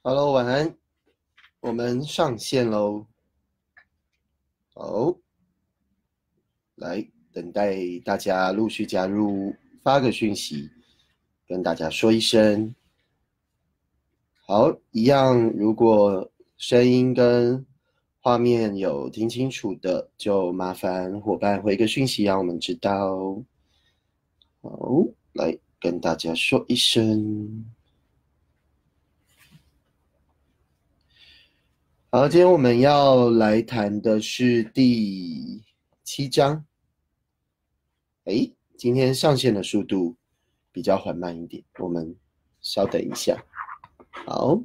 Hello，晚安，我们上线喽。好，来等待大家陆续加入，发个讯息跟大家说一声。好，一样，如果声音跟画面有听清楚的，就麻烦伙伴回个讯息让我们知道。好，来跟大家说一声。好，今天我们要来谈的是第七章。哎，今天上线的速度比较缓慢一点，我们稍等一下。好，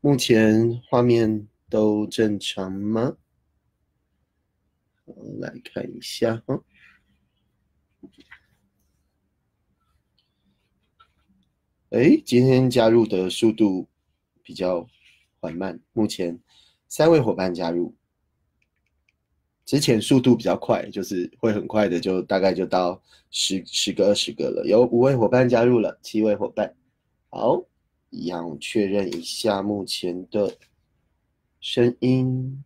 目前画面都正常吗？我来看一下哈。哎，今天加入的速度比较缓慢，目前。三位伙伴加入，之前速度比较快，就是会很快的，就大概就到十十个、二十个了。有五位伙伴加入了，七位伙伴，好，一样确认一下目前的声音。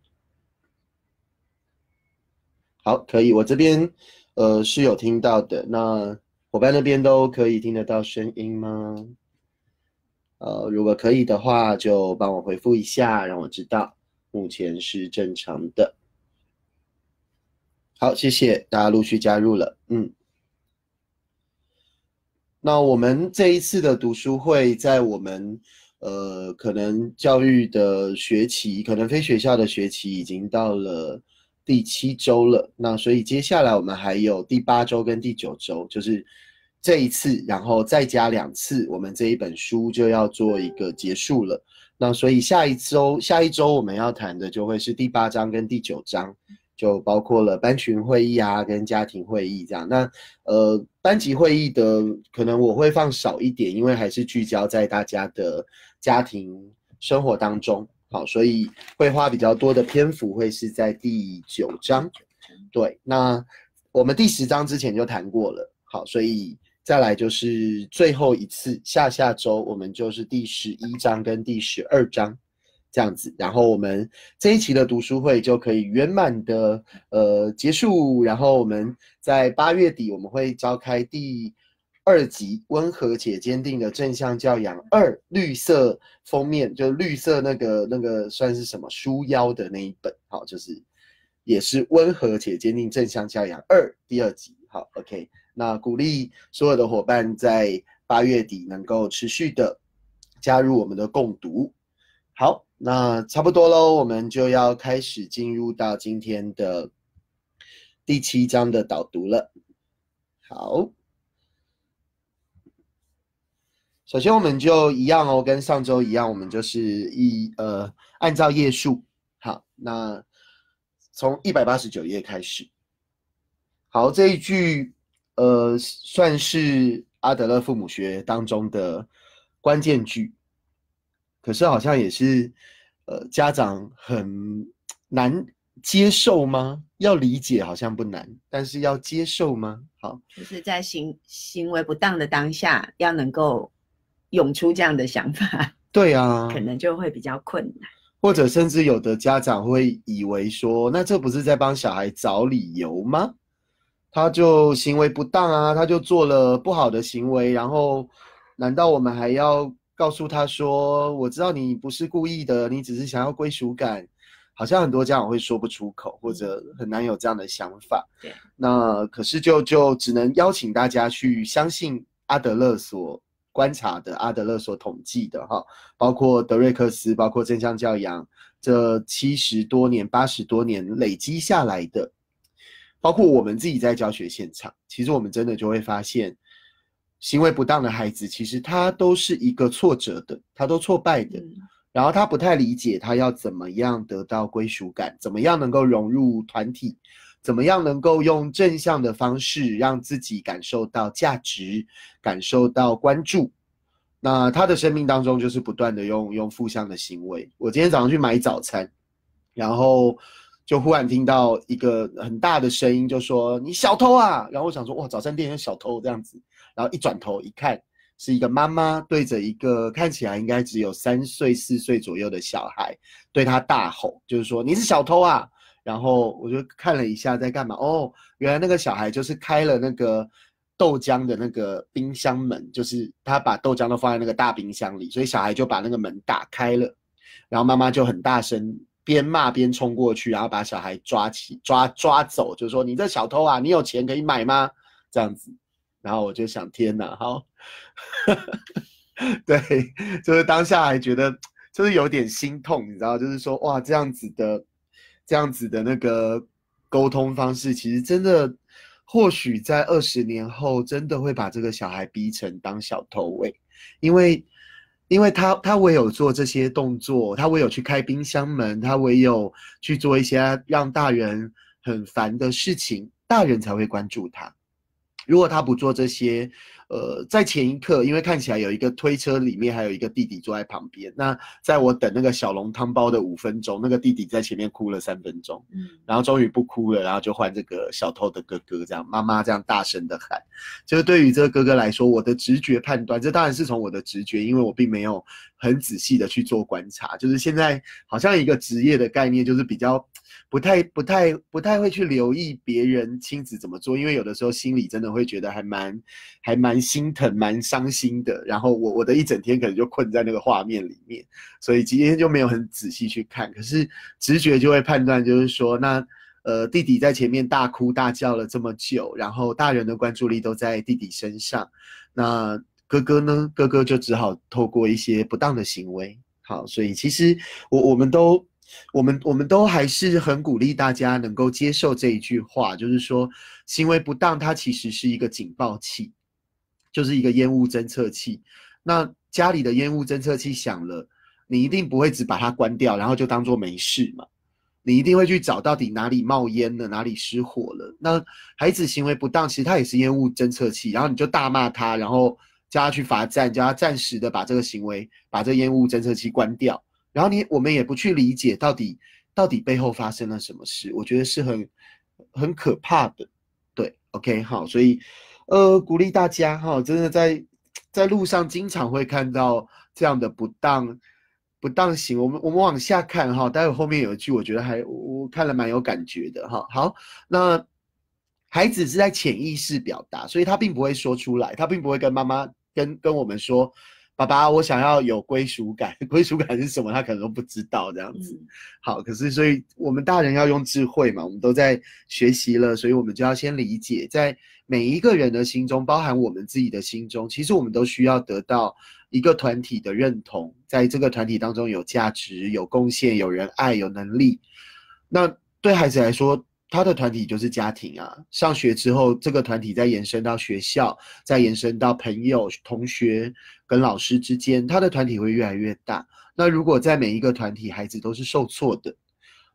好，可以，我这边呃是有听到的。那伙伴那边都可以听得到声音吗？呃，如果可以的话，就帮我回复一下，让我知道。目前是正常的，好，谢谢大家陆续加入了，嗯，那我们这一次的读书会在我们呃可能教育的学期，可能非学校的学期已经到了第七周了，那所以接下来我们还有第八周跟第九周，就是这一次，然后再加两次，我们这一本书就要做一个结束了。那所以下一周，下一周我们要谈的就会是第八章跟第九章，就包括了班群会议啊，跟家庭会议这样。那呃，班级会议的可能我会放少一点，因为还是聚焦在大家的家庭生活当中。好，所以会花比较多的篇幅会是在第九章。对，那我们第十章之前就谈过了。好，所以。再来就是最后一次，下下周我们就是第十一章跟第十二章这样子，然后我们这一期的读书会就可以圆满的呃结束，然后我们在八月底我们会召开第二集温和且坚定的正向教养二绿色封面，就绿色那个那个算是什么书腰的那一本，好，就是也是温和且坚定正向教养二第二集，好，OK。那鼓励所有的伙伴在八月底能够持续的加入我们的共读。好，那差不多喽，我们就要开始进入到今天的第七章的导读了。好，首先我们就一样哦，跟上周一样，我们就是一呃按照页数。好，那从一百八十九页开始。好，这一句。呃，算是阿德勒父母学当中的关键句，可是好像也是呃家长很难接受吗？要理解好像不难，但是要接受吗？好，就是在行行为不当的当下，要能够涌出这样的想法，对啊，可能就会比较困难，或者甚至有的家长会以为说，那这不是在帮小孩找理由吗？他就行为不当啊，他就做了不好的行为，然后难道我们还要告诉他说，我知道你不是故意的，你只是想要归属感？好像很多家长会说不出口，或者很难有这样的想法。对，那可是就就只能邀请大家去相信阿德勒所观察的，阿德勒所统计的哈，包括德瑞克斯，包括正向教养这七十多年、八十多年累积下来的。包括我们自己在教学现场，其实我们真的就会发现，行为不当的孩子，其实他都是一个挫折的，他都挫败的，然后他不太理解他要怎么样得到归属感，怎么样能够融入团体，怎么样能够用正向的方式让自己感受到价值，感受到关注。那他的生命当中就是不断的用用负向的行为。我今天早上去买早餐，然后。就忽然听到一个很大的声音，就说：“你小偷啊！”然后我想说：“哇，早餐店有小偷这样子。”然后一转头一看，是一个妈妈对着一个看起来应该只有三岁四岁左右的小孩，对他大吼，就是说你是小偷啊！然后我就看了一下在干嘛，哦，原来那个小孩就是开了那个豆浆的那个冰箱门，就是他把豆浆都放在那个大冰箱里，所以小孩就把那个门打开了，然后妈妈就很大声边骂边冲过去，然后把小孩抓起抓抓走，就说你这小偷啊，你有钱可以买吗？这样子。然后我就想，天哪，好，对，就是当下还觉得就是有点心痛，你知道，就是说哇，这样子的，这样子的那个沟通方式，其实真的，或许在二十年后，真的会把这个小孩逼成当小偷喂，因为，因为他他唯有做这些动作，他唯有去开冰箱门，他唯有去做一些让大人很烦的事情，大人才会关注他。如果他不做这些，呃，在前一刻，因为看起来有一个推车里面还有一个弟弟坐在旁边，那在我等那个小笼汤包的五分钟，那个弟弟在前面哭了三分钟，嗯，然后终于不哭了，然后就换这个小偷的哥哥这样，妈妈这样大声的喊，就是对于这个哥哥来说，我的直觉判断，这当然是从我的直觉，因为我并没有很仔细的去做观察，就是现在好像一个职业的概念，就是比较。不太、不太、不太会去留意别人亲子怎么做，因为有的时候心里真的会觉得还蛮、还蛮心疼、蛮伤心的。然后我我的一整天可能就困在那个画面里面，所以今天就没有很仔细去看。可是直觉就会判断，就是说，那呃弟弟在前面大哭大叫了这么久，然后大人的关注力都在弟弟身上，那哥哥呢？哥哥就只好透过一些不当的行为。好，所以其实我我们都。我们我们都还是很鼓励大家能够接受这一句话，就是说行为不当，它其实是一个警报器，就是一个烟雾侦测器。那家里的烟雾侦测器响了，你一定不会只把它关掉，然后就当做没事嘛。你一定会去找到底哪里冒烟了，哪里失火了。那孩子行为不当，其实他也是烟雾侦测器，然后你就大骂他，然后叫他去罚站，叫他暂时的把这个行为，把这烟雾侦测器关掉。然后你我们也不去理解到底到底背后发生了什么事，我觉得是很很可怕的。对，OK，好，所以呃鼓励大家哈，真的在在路上经常会看到这样的不当不当行。我们我们往下看哈，待会后面有一句我觉得还我看了蛮有感觉的哈。好，那孩子是在潜意识表达，所以他并不会说出来，他并不会跟妈妈跟跟我们说。爸爸，我想要有归属感。归属感是什么？他可能都不知道这样子。好，可是所以我们大人要用智慧嘛，我们都在学习了，所以我们就要先理解，在每一个人的心中，包含我们自己的心中，其实我们都需要得到一个团体的认同，在这个团体当中有价值、有贡献、有人爱、有能力。那对孩子来说，他的团体就是家庭啊，上学之后，这个团体再延伸到学校，再延伸到朋友、同学跟老师之间，他的团体会越来越大。那如果在每一个团体，孩子都是受挫的，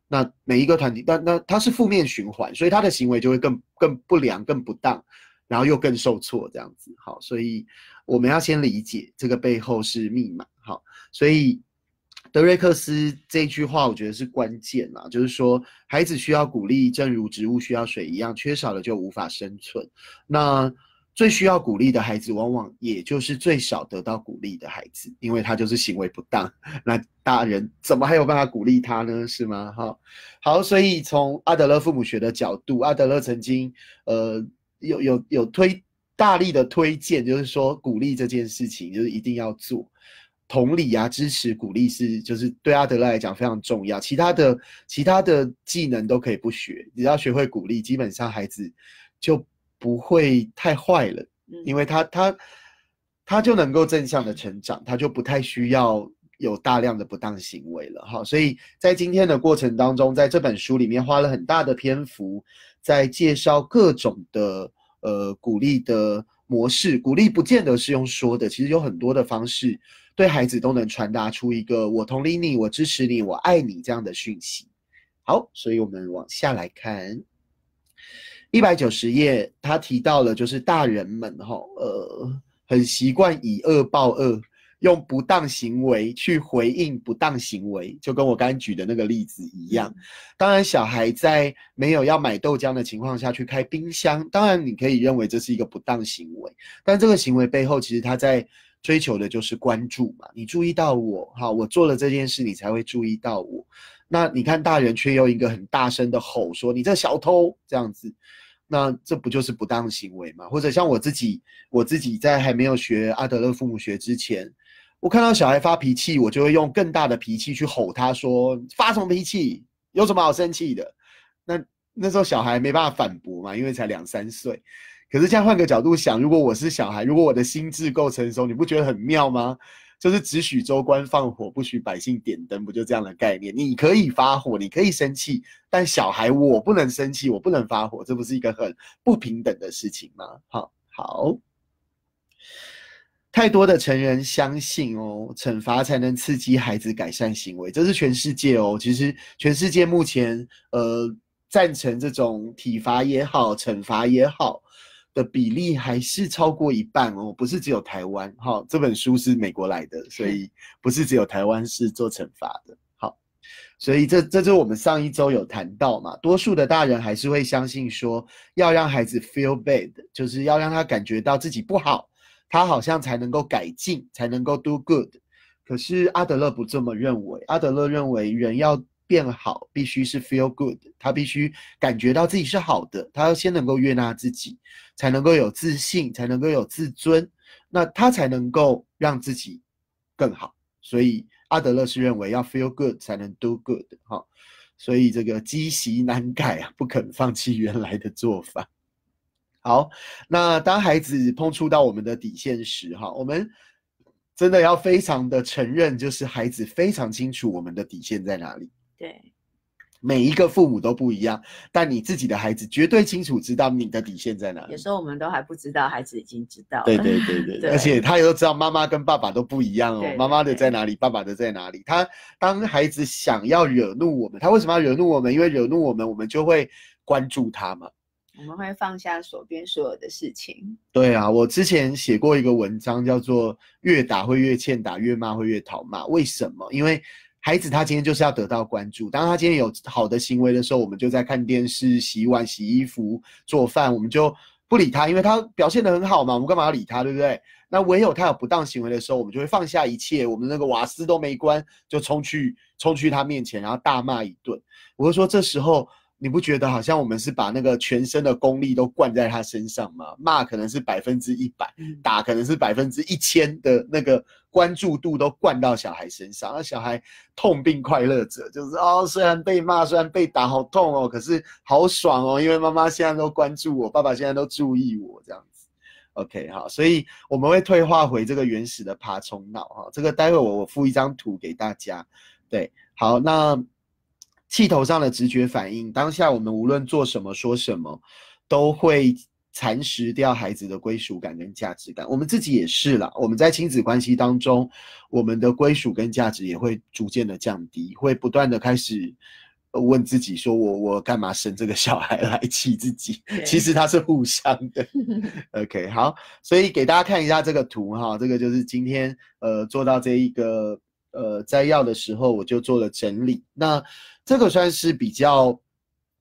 那每一个团体，那那他是负面循环，所以他的行为就会更更不良、更不当，然后又更受挫这样子。好，所以我们要先理解这个背后是密码。好，所以。德瑞克斯这句话，我觉得是关键啊，就是说，孩子需要鼓励，正如植物需要水一样，缺少了就无法生存。那最需要鼓励的孩子，往往也就是最少得到鼓励的孩子，因为他就是行为不当。那大人怎么还有办法鼓励他呢？是吗？哈，好，所以从阿德勒父母学的角度，阿德勒曾经呃有有有推大力的推荐，就是说鼓励这件事情，就是一定要做。同理啊，支持、鼓励是就是对阿德勒来讲非常重要。其他的其他的技能都可以不学，只要学会鼓励，基本上孩子就不会太坏了，因为他他他就能够正向的成长，他就不太需要有大量的不当行为了。哈，所以在今天的过程当中，在这本书里面花了很大的篇幅在介绍各种的呃鼓励的模式。鼓励不见得是用说的，其实有很多的方式。对孩子都能传达出一个“我同理你，我支持你，我爱你”这样的讯息。好，所以我们往下来看一百九十页，他提到了就是大人们哈，呃，很习惯以恶报恶。用不当行为去回应不当行为，就跟我刚举的那个例子一样。当然，小孩在没有要买豆浆的情况下去开冰箱，当然你可以认为这是一个不当行为。但这个行为背后，其实他在追求的就是关注嘛。你注意到我，哈，我做了这件事，你才会注意到我。那你看大人却用一个很大声的吼说：“你这小偷！”这样子，那这不就是不当行为吗？或者像我自己，我自己在还没有学阿德勒父母学之前，我看到小孩发脾气，我就会用更大的脾气去吼他说：“发什么脾气？有什么好生气的？”那那时候小孩没办法反驳嘛，因为才两三岁。可是这样换个角度想，如果我是小孩，如果我的心智够成熟，你不觉得很妙吗？就是只许州官放火，不许百姓点灯，不就这样的概念？你可以发火，你可以生气，但小孩我不能生气，我不能发火，这不是一个很不平等的事情吗？好，好，太多的成人相信哦，惩罚才能刺激孩子改善行为，这是全世界哦。其实全世界目前呃赞成这种体罚也好，惩罚也好。的比例还是超过一半哦，不是只有台湾哈。这本书是美国来的，所以不是只有台湾是做惩罚的。好，所以这这就是我们上一周有谈到嘛，多数的大人还是会相信说，要让孩子 feel bad，就是要让他感觉到自己不好，他好像才能够改进，才能够 do good。可是阿德勒不这么认为，阿德勒认为人要。变好必须是 feel good，他必须感觉到自己是好的，他要先能够悦纳自己，才能够有自信，才能够有自尊，那他才能够让自己更好。所以阿德勒是认为要 feel good 才能 do good 哈，所以这个积习难改啊，不肯放弃原来的做法。好，那当孩子碰触到我们的底线时，哈，我们真的要非常的承认，就是孩子非常清楚我们的底线在哪里。对，每一个父母都不一样，但你自己的孩子绝对清楚知道你的底线在哪里。有时候我们都还不知道，孩子已经知道。对对对 对，而且他也都知道妈妈跟爸爸都不一样哦，妈妈的在哪里，爸爸的在哪里。他当孩子想要惹怒我们，他为什么要惹怒我们？因为惹怒我们，我们就会关注他嘛。我们会放下手边所有的事情。对啊，我之前写过一个文章，叫做“越打会越欠打，越骂会越讨骂”。为什么？因为孩子他今天就是要得到关注。当他今天有好的行为的时候，我们就在看电视、洗碗、洗衣服、做饭，我们就不理他，因为他表现得很好嘛，我们干嘛要理他，对不对？那唯有他有不当行为的时候，我们就会放下一切，我们那个瓦斯都没关，就冲去冲去他面前，然后大骂一顿。我就说这时候。你不觉得好像我们是把那个全身的功力都灌在他身上吗？骂可能是百分之一百，打可能是百分之一千的那个关注度都灌到小孩身上，那小孩痛并快乐着，就是哦，虽然被骂，虽然被打，好痛哦，可是好爽哦，因为妈妈现在都关注我，爸爸现在都注意我，这样子。OK，好，所以我们会退化回这个原始的爬虫脑哈，这个待会我我附一张图给大家。对，好，那。气头上的直觉反应，当下我们无论做什么说什么，都会蚕食掉孩子的归属感跟价值感。我们自己也是啦，我们在亲子关系当中，我们的归属跟价值也会逐渐的降低，会不断的开始问自己：说我我干嘛生这个小孩来气自己？其实它是互相的。OK，好，所以给大家看一下这个图哈，这个就是今天呃做到这一个呃摘要的时候，我就做了整理。那这个算是比较，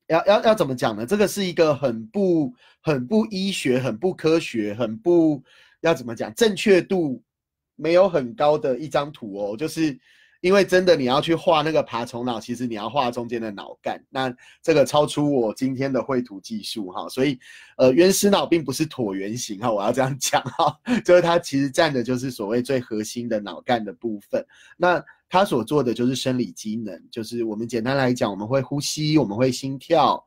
要要要怎么讲呢？这个是一个很不很不医学、很不科学、很不要怎么讲，正确度没有很高的一张图哦。就是因为真的你要去画那个爬虫脑，其实你要画中间的脑干，那这个超出我今天的绘图技术哈。所以呃，原始脑并不是椭圆形哈，我要这样讲哈，就是它其实占的就是所谓最核心的脑干的部分。那他所做的就是生理机能，就是我们简单来讲，我们会呼吸，我们会心跳，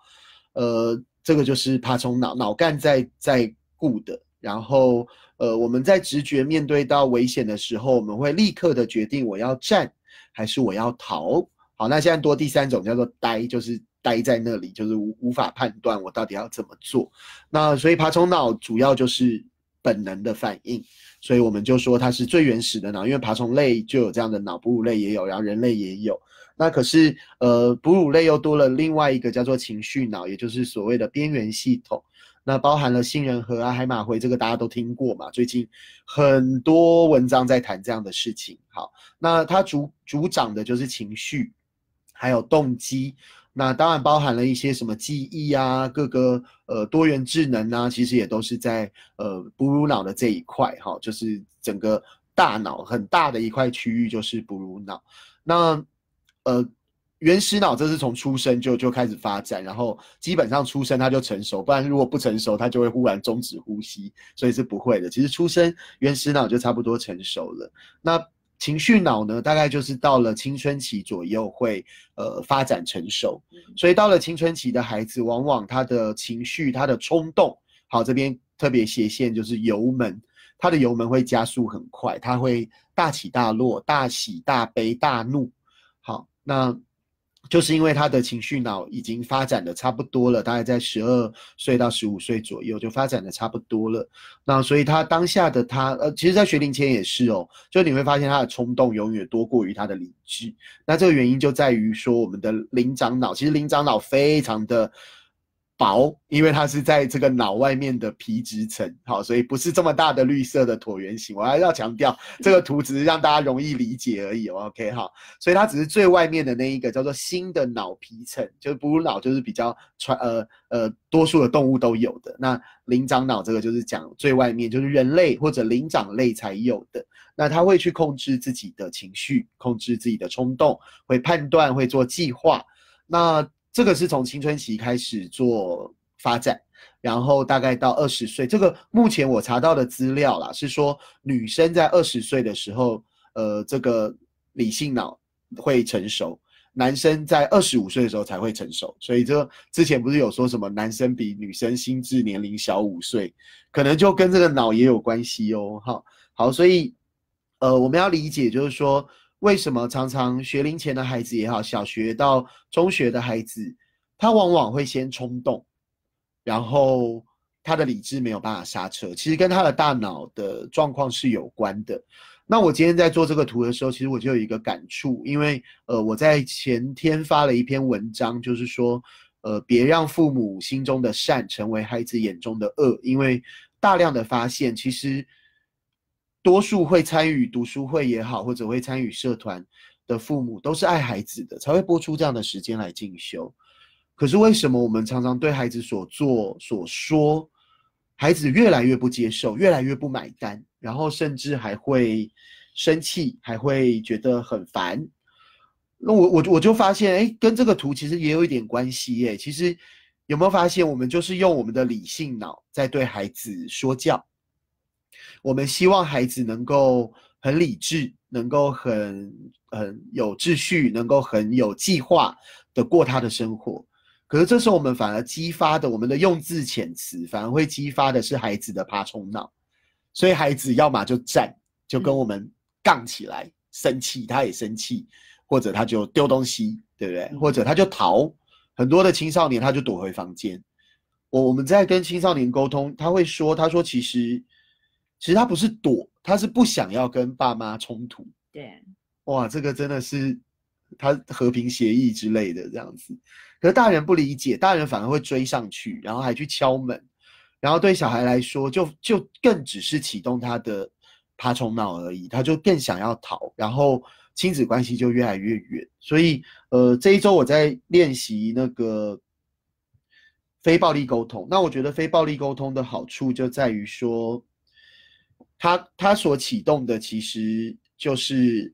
呃，这个就是爬虫脑脑干在在顾的。然后，呃，我们在直觉面对到危险的时候，我们会立刻的决定我要站还是我要逃。好，那现在多第三种叫做呆，就是呆在那里，就是无无法判断我到底要怎么做。那所以爬虫脑主要就是本能的反应。所以我们就说它是最原始的脑，因为爬虫类就有这样的脑，哺乳类也有，然后人类也有。那可是，呃，哺乳类又多了另外一个叫做情绪脑，也就是所谓的边缘系统。那包含了杏仁核啊、海马回，这个大家都听过嘛？最近很多文章在谈这样的事情。好，那它主主掌的就是情绪，还有动机。那当然包含了一些什么记忆啊，各个呃多元智能啊，其实也都是在呃哺乳脑的这一块哈，就是整个大脑很大的一块区域就是哺乳脑。那呃，原始脑这是从出生就就开始发展，然后基本上出生它就成熟，不然如果不成熟，它就会忽然终止呼吸，所以是不会的。其实出生原始脑就差不多成熟了。那情绪脑呢，大概就是到了青春期左右会呃发展成熟，所以到了青春期的孩子，往往他的情绪、他的冲动，好这边特别斜线就是油门，他的油门会加速很快，他会大起大落、大喜大悲、大怒，好那。就是因为他的情绪脑已经发展的差不多了，大概在十二岁到十五岁左右就发展的差不多了。那所以他当下的他，呃，其实，在学龄前也是哦，就你会发现他的冲动永远多过于他的理智。那这个原因就在于说，我们的灵长脑，其实灵长脑非常的。薄，因为它是在这个脑外面的皮质层，好，所以不是这么大的绿色的椭圆形。我还要强调，这个图只是让大家容易理解而已。OK，好，所以它只是最外面的那一个叫做新的脑皮层，就是哺乳脑，就是比较传呃呃，多数的动物都有的。那灵长脑这个就是讲最外面，就是人类或者灵长类才有的。那它会去控制自己的情绪，控制自己的冲动，会判断，会做计划。那这个是从青春期开始做发展，然后大概到二十岁。这个目前我查到的资料啦，是说女生在二十岁的时候，呃，这个理性脑会成熟；男生在二十五岁的时候才会成熟。所以这之前不是有说什么男生比女生心智年龄小五岁，可能就跟这个脑也有关系哦。哈，好，所以呃，我们要理解就是说。为什么常常学龄前的孩子也好，小学到中学的孩子，他往往会先冲动，然后他的理智没有办法刹车，其实跟他的大脑的状况是有关的。那我今天在做这个图的时候，其实我就有一个感触，因为呃我在前天发了一篇文章，就是说呃别让父母心中的善成为孩子眼中的恶，因为大量的发现其实。多数会参与读书会也好，或者会参与社团的父母，都是爱孩子的，才会播出这样的时间来进修。可是为什么我们常常对孩子所做所说，孩子越来越不接受，越来越不买单，然后甚至还会生气，还会觉得很烦？那我我我就发现，哎，跟这个图其实也有一点关系耶。其实有没有发现，我们就是用我们的理性脑在对孩子说教？我们希望孩子能够很理智，能够很很有秩序，能够很有计划的过他的生活。可是这时候我们反而激发的，我们的用字遣词反而会激发的是孩子的爬虫脑。所以孩子要么就站，就跟我们杠起来，生气他也生气，或者他就丢东西，对不对？或者他就逃。很多的青少年他就躲回房间。我我们在跟青少年沟通，他会说，他说其实。其实他不是躲，他是不想要跟爸妈冲突。对，哇，这个真的是他和平协议之类的这样子。可是大人不理解，大人反而会追上去，然后还去敲门，然后对小孩来说，就就更只是启动他的爬虫脑而已，他就更想要逃，然后亲子关系就越来越远。所以，呃，这一周我在练习那个非暴力沟通。那我觉得非暴力沟通的好处就在于说。他他所启动的其实就是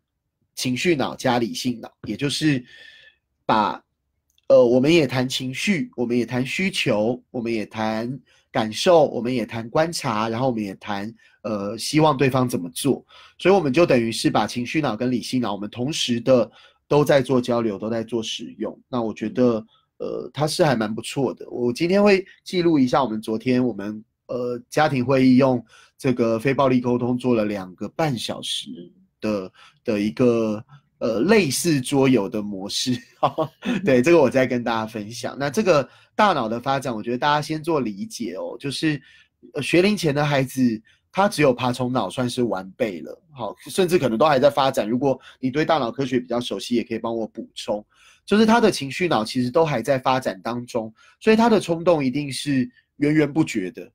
情绪脑加理性脑，也就是把呃，我们也谈情绪，我们也谈需求，我们也谈感受，我们也谈观察，然后我们也谈呃，希望对方怎么做。所以我们就等于是把情绪脑跟理性脑，我们同时的都在做交流，都在做使用。那我觉得呃，它是还蛮不错的。我今天会记录一下我们昨天我们。呃，家庭会议用这个非暴力沟通做了两个半小时的的一个呃类似桌游的模式，对这个我再跟大家分享。那这个大脑的发展，我觉得大家先做理解哦，就是学龄前的孩子，他只有爬虫脑算是完备了，好，甚至可能都还在发展。如果你对大脑科学比较熟悉，也可以帮我补充，就是他的情绪脑其实都还在发展当中，所以他的冲动一定是源源不绝的。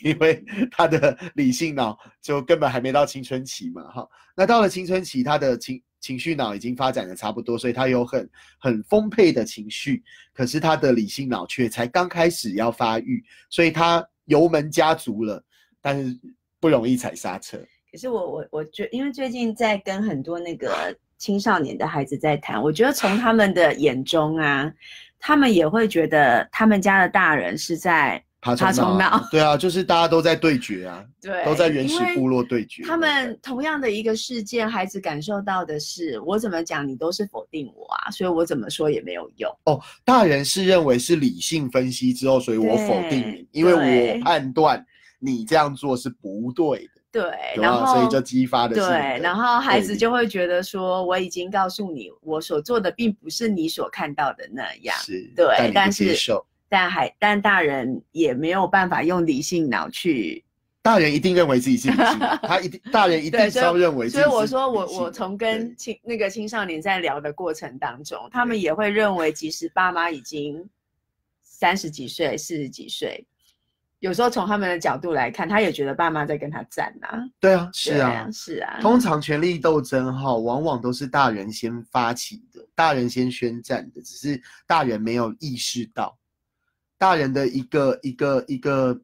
因为他的理性脑就根本还没到青春期嘛，哈，那到了青春期，他的情情绪脑已经发展的差不多，所以他有很很丰沛的情绪，可是他的理性脑却才刚开始要发育，所以他油门加足了，但是不容易踩刹车。可是我我我觉，因为最近在跟很多那个青少年的孩子在谈，我觉得从他们的眼中啊，他们也会觉得他们家的大人是在爬爬虫脑对啊，就是大家都在对决啊，对都在原始部落对决。他们同样的一个事件，孩子感受到的是，我怎么讲你都是否定我啊，所以我怎么说也没有用。哦，大人是认为是理性分析之后，所以我否定你，因为我判断你这样做是不对的，对，然后所以就激发的对，然后孩子就会觉得说，我已经告诉你，我所做的并不是你所看到的那样。是，对但是但还但大人也没有办法用理性脑去，大人一定认为自己是理性，他一定大人一，定是要认为自己所以我说我我从跟青那个青少年在聊的过程当中，他们也会认为，即使爸妈已经三十几岁、四十几岁，有时候从他们的角度来看，他也觉得爸妈在跟他战呐、对啊，是对啊，是啊，通常权力斗争哈，往往都是大人先发起的，大人先宣战的，只是大人没有意识到，大人的一个一个一个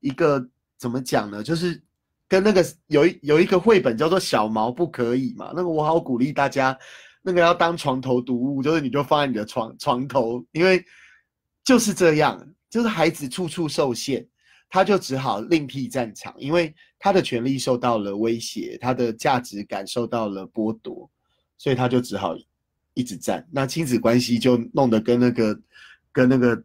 一个怎么讲呢？就是跟那个有一有一个绘本叫做《小毛不可以》嘛，那个我好鼓励大家，那个要当床头读物，就是你就放在你的床床头，因为就是这样，就是孩子处处受限。他就只好另辟战场，因为他的权利受到了威胁，他的价值感受到了剥夺，所以他就只好一直战。那亲子关系就弄得跟那个跟那个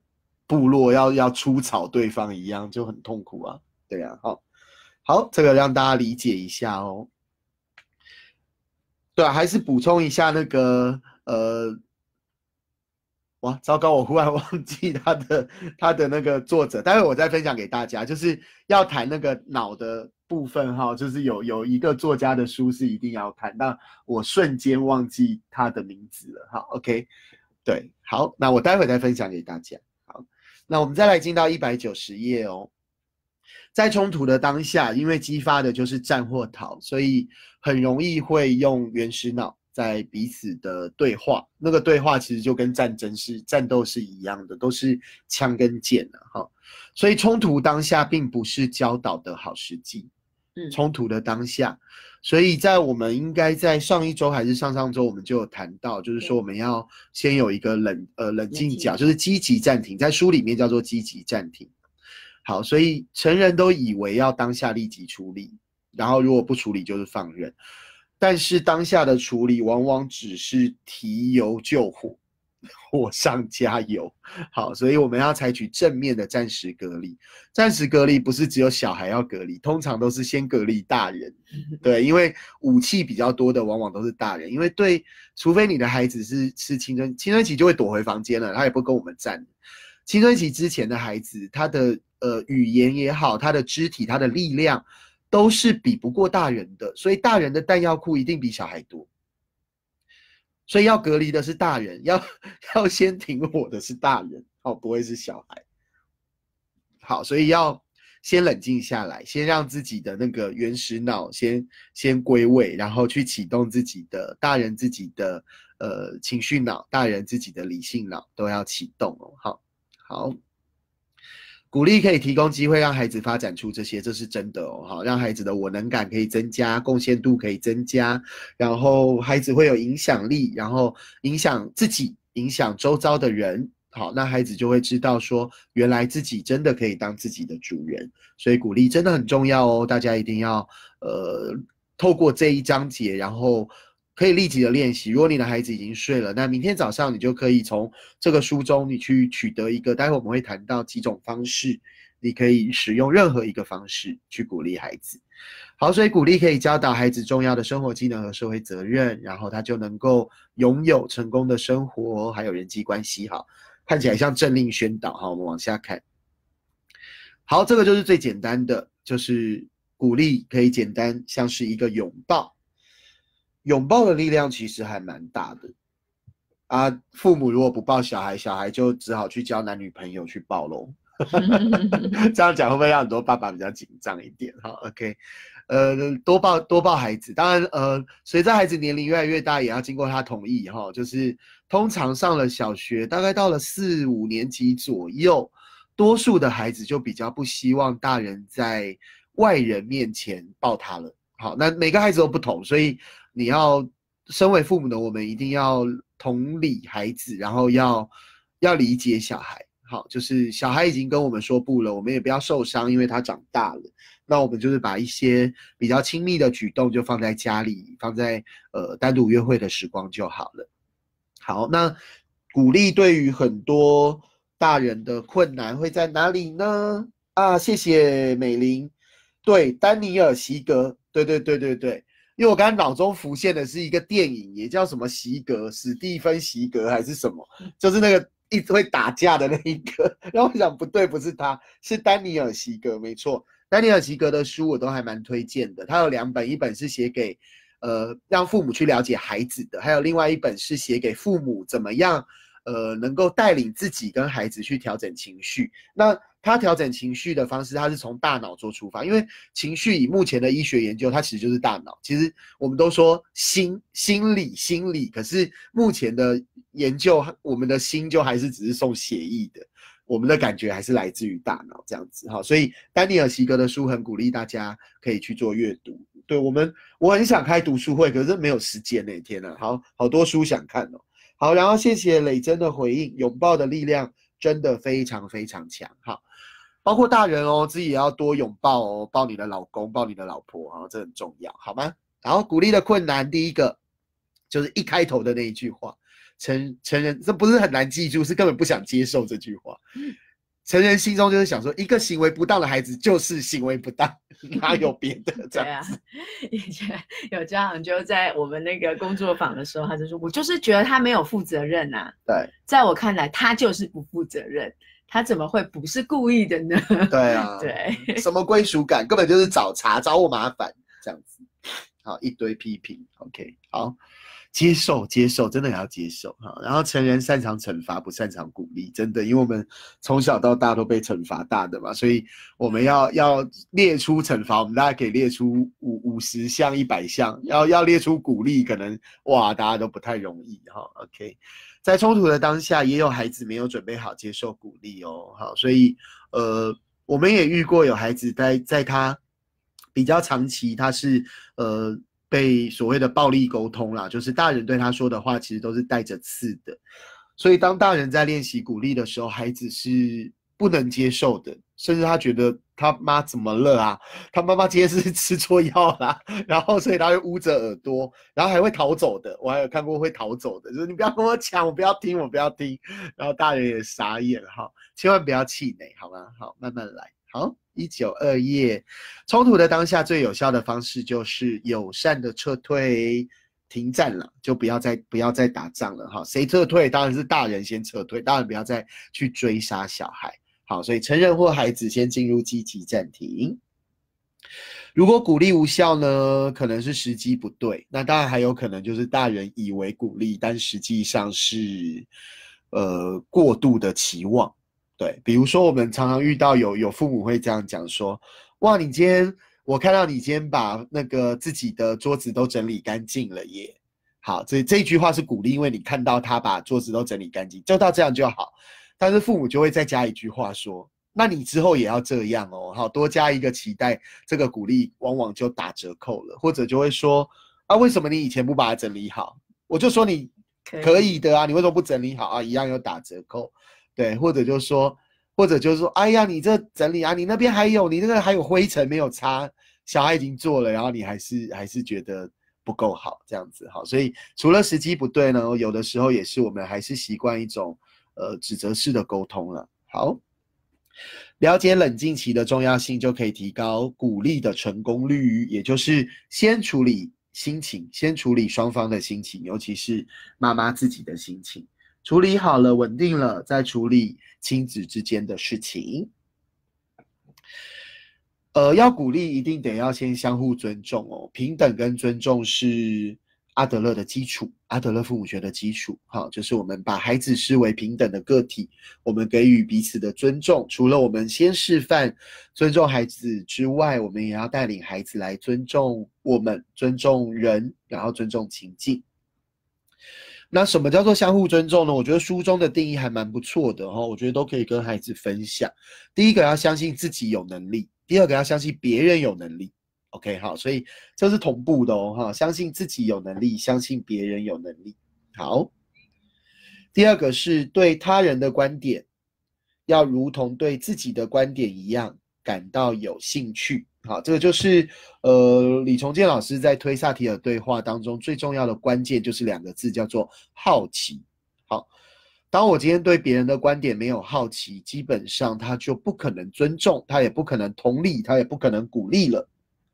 部落要要出草对方一样，就很痛苦啊。对啊，好，好，这个让大家理解一下哦。对啊，还是补充一下那个呃。哇，糟糕！我忽然忘记他的 他的那个作者，待会我再分享给大家。就是要谈那个脑的部分哈，就是有有一个作家的书是一定要看，但我瞬间忘记他的名字了。好，OK，对，好，那我待会再分享给大家。那我们再来进到一百九十页哦。在冲突的当下，因为激发的就是战或逃，所以很容易会用原始脑。在彼此的对话，那个对话其实就跟战争是战斗是一样的，都是枪跟剑的哈。所以冲突当下并不是教导的好时机。嗯冲突的当下，所以在我们应该在上一周还是上上周，我们就有谈到，就是说我们要先有一个冷呃冷静角，就是积极暂停，在书里面叫做积极暂停。好，所以成人都以为要当下立即处理，然后如果不处理就是放任。但是当下的处理往往只是提油救火，火上加油。好，所以我们要采取正面的暂时隔离。暂时隔离不是只有小孩要隔离，通常都是先隔离大人。对，因为武器比较多的往往都是大人，因为对，除非你的孩子是是青春青春期就会躲回房间了，他也不跟我们战。青春期之前的孩子，他的呃语言也好，他的肢体、他的力量。都是比不过大人的，所以大人的弹药库一定比小孩多。所以要隔离的是大人，要要先停火的是大人，哦，不会是小孩。好，所以要先冷静下来，先让自己的那个原始脑先先归位，然后去启动自己的大人自己的呃情绪脑，大人自己的理性脑都要启动哦。好，好。鼓励可以提供机会让孩子发展出这些，这是真的哦。好，让孩子的我能感可以增加，贡献度可以增加，然后孩子会有影响力，然后影响自己，影响周遭的人。好，那孩子就会知道说，原来自己真的可以当自己的主人。所以鼓励真的很重要哦，大家一定要呃，透过这一章节，然后。可以立即的练习。如果你的孩子已经睡了，那明天早上你就可以从这个书中，你去取得一个。待会我们会谈到几种方式，你可以使用任何一个方式去鼓励孩子。好，所以鼓励可以教导孩子重要的生活技能和社会责任，然后他就能够拥有成功的生活，还有人际关系。好，看起来像政令宣导。好，我们往下看。好，这个就是最简单的，就是鼓励可以简单像是一个拥抱。拥抱的力量其实还蛮大的啊！父母如果不抱小孩，小孩就只好去交男女朋友去抱喽。这样讲会不会让很多爸爸比较紧张一点？哈，OK，呃，多抱多抱孩子，当然，呃，随着孩子年龄越来越大，也要经过他同意哈。就是通常上了小学，大概到了四五年级左右，多数的孩子就比较不希望大人在外人面前抱他了。好，那每个孩子都不同，所以你要身为父母的我们一定要同理孩子，然后要要理解小孩。好，就是小孩已经跟我们说不了，我们也不要受伤，因为他长大了。那我们就是把一些比较亲密的举动就放在家里，放在呃单独约会的时光就好了。好，那鼓励对于很多大人的困难会在哪里呢？啊，谢谢美玲。对，丹尼尔·席格，对对对对对，因为我刚刚脑中浮现的是一个电影，也叫什么席格，史蒂芬·席格还是什么，就是那个一直会打架的那一个。然后我想，不对，不是他，是丹尼尔·席格，没错。丹尼尔·席格的书我都还蛮推荐的，他有两本，一本是写给呃让父母去了解孩子的，还有另外一本是写给父母怎么样呃能够带领自己跟孩子去调整情绪。那他调整情绪的方式，他是从大脑做出发，因为情绪以目前的医学研究，它其实就是大脑。其实我们都说心、心理、心理，可是目前的研究，我们的心就还是只是送血液的，我们的感觉还是来自于大脑这样子哈。所以丹尼尔·席格的书很鼓励大家可以去做阅读。对我们，我很想开读书会，可是没有时间那天呢。好好多书想看哦。好，然后谢谢磊真的回应，拥抱的力量真的非常非常强。好。包括大人哦，自己也要多拥抱哦，抱你的老公，抱你的老婆啊，这很重要，好吗？然后鼓励的困难，第一个就是一开头的那一句话，成成人这不是很难记住，是根本不想接受这句话。成人心中就是想说，一个行为不当的孩子就是行为不当，哪有别的？对啊，以前有家长就在我们那个工作坊的时候，他就说：“我就是觉得他没有负责任呐。”对，在我看来，他就是不负责任。他怎么会不是故意的呢？对啊，对，什么归属感，根本就是找茬，找我麻烦这样子。好，一堆批评，OK，好，接受接受，真的也要接受哈。然后成人擅长惩罚，不擅长鼓励，真的，因为我们从小到大都被惩罚大的嘛，所以我们要要列出惩罚，我们大家可以列出五五十项、一百项，要要列出鼓励，可能哇，大家都不太容易哈。OK。在冲突的当下，也有孩子没有准备好接受鼓励哦。好，所以呃，我们也遇过有孩子在在他比较长期，他是呃被所谓的暴力沟通啦，就是大人对他说的话其实都是带着刺的。所以当大人在练习鼓励的时候，孩子是不能接受的，甚至他觉得。他妈怎么了啊？他妈妈今天是吃错药啦，然后所以他会捂着耳朵，然后还会逃走的。我还有看过会逃走的，就是你不要跟我抢，我不要听，我不要听。然后大人也傻眼哈，千万不要气馁，好吗？好，慢慢来。好，一九二页，冲突的当下最有效的方式就是友善的撤退，停战了，就不要再不要再打仗了哈。谁撤退？当然是大人先撤退，当然不要再去追杀小孩。好，所以成人或孩子先进入积极暂停。如果鼓励无效呢？可能是时机不对。那当然还有可能就是大人以为鼓励，但实际上是呃过度的期望。对，比如说我们常常遇到有有父母会这样讲说：“哇，你今天我看到你今天把那个自己的桌子都整理干净了耶。”好，这这句话是鼓励，因为你看到他把桌子都整理干净，就到这样就好。但是父母就会再加一句话说：“那你之后也要这样哦。”好，多加一个期待，这个鼓励往往就打折扣了，或者就会说：“啊，为什么你以前不把它整理好？”我就说你可以的啊，你为什么不整理好啊？一样有打折扣，对，或者就说，或者就是说：“哎呀，你这整理啊，你那边还有，你那个还有灰尘没有擦，小孩已经做了，然后你还是还是觉得不够好，这样子好。”所以除了时机不对呢，有的时候也是我们还是习惯一种。呃，指责式的沟通了。好，了解冷静期的重要性，就可以提高鼓励的成功率。也就是先处理心情，先处理双方的心情，尤其是妈妈自己的心情，处理好了，稳定了，再处理亲子之间的事情。呃，要鼓励，一定得要先相互尊重哦。平等跟尊重是。阿德勒的基础，阿德勒父母学的基础，好，就是我们把孩子视为平等的个体，我们给予彼此的尊重。除了我们先示范尊重孩子之外，我们也要带领孩子来尊重我们，尊重人，然后尊重情境。那什么叫做相互尊重呢？我觉得书中的定义还蛮不错的哈，我觉得都可以跟孩子分享。第一个要相信自己有能力，第二个要相信别人有能力。OK，好，所以这是同步的哦，哈，相信自己有能力，相信别人有能力。好，第二个是对他人的观点，要如同对自己的观点一样感到有兴趣。好，这个就是呃李重建老师在推萨提尔对话当中最重要的关键，就是两个字，叫做好奇。好，当我今天对别人的观点没有好奇，基本上他就不可能尊重，他也不可能同理，他也不可能鼓励了。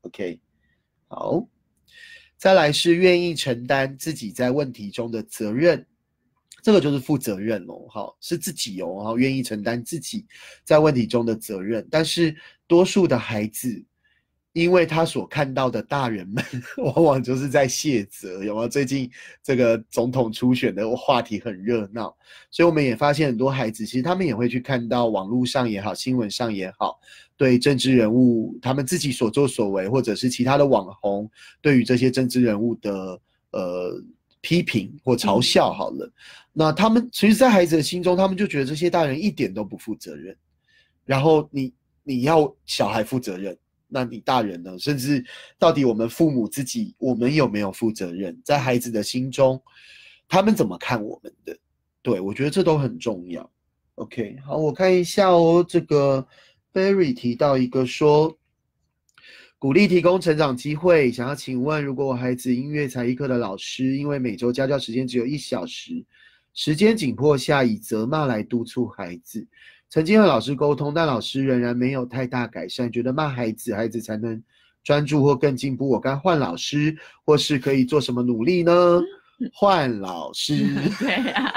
OK，好，再来是愿意承担自己在问题中的责任，这个就是负责任哦。好，是自己哦，好，愿意承担自己在问题中的责任，但是多数的孩子。因为他所看到的大人们，往往就是在卸责，有没有？最近这个总统初选的话题很热闹，所以我们也发现很多孩子，其实他们也会去看到网络上也好，新闻上也好，对政治人物他们自己所作所为，或者是其他的网红对于这些政治人物的呃批评或嘲笑，好了，那他们其实，在孩子的心中，他们就觉得这些大人一点都不负责任，然后你你要小孩负责任。那你大人呢？甚至到底我们父母自己，我们有没有负责任？在孩子的心中，他们怎么看我们的？对我觉得这都很重要。OK，好，我看一下哦。这个 Barry 提到一个说，鼓励提供成长机会，想要请问，如果我孩子音乐才艺课的老师，因为每周家教时间只有一小时，时间紧迫下，以责骂来督促孩子。曾经和老师沟通，但老师仍然没有太大改善，觉得骂孩子，孩子才能专注或更进步。我该换老师，或是可以做什么努力呢？换老师，对啊，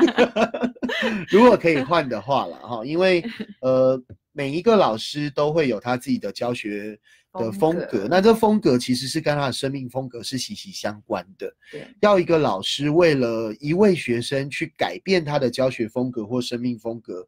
如果可以换的话了哈，因为 呃，每一个老师都会有他自己的教学的风格，那这风格其实是跟他的生命风格是息息相关的。对，要一个老师为了一位学生去改变他的教学风格或生命风格。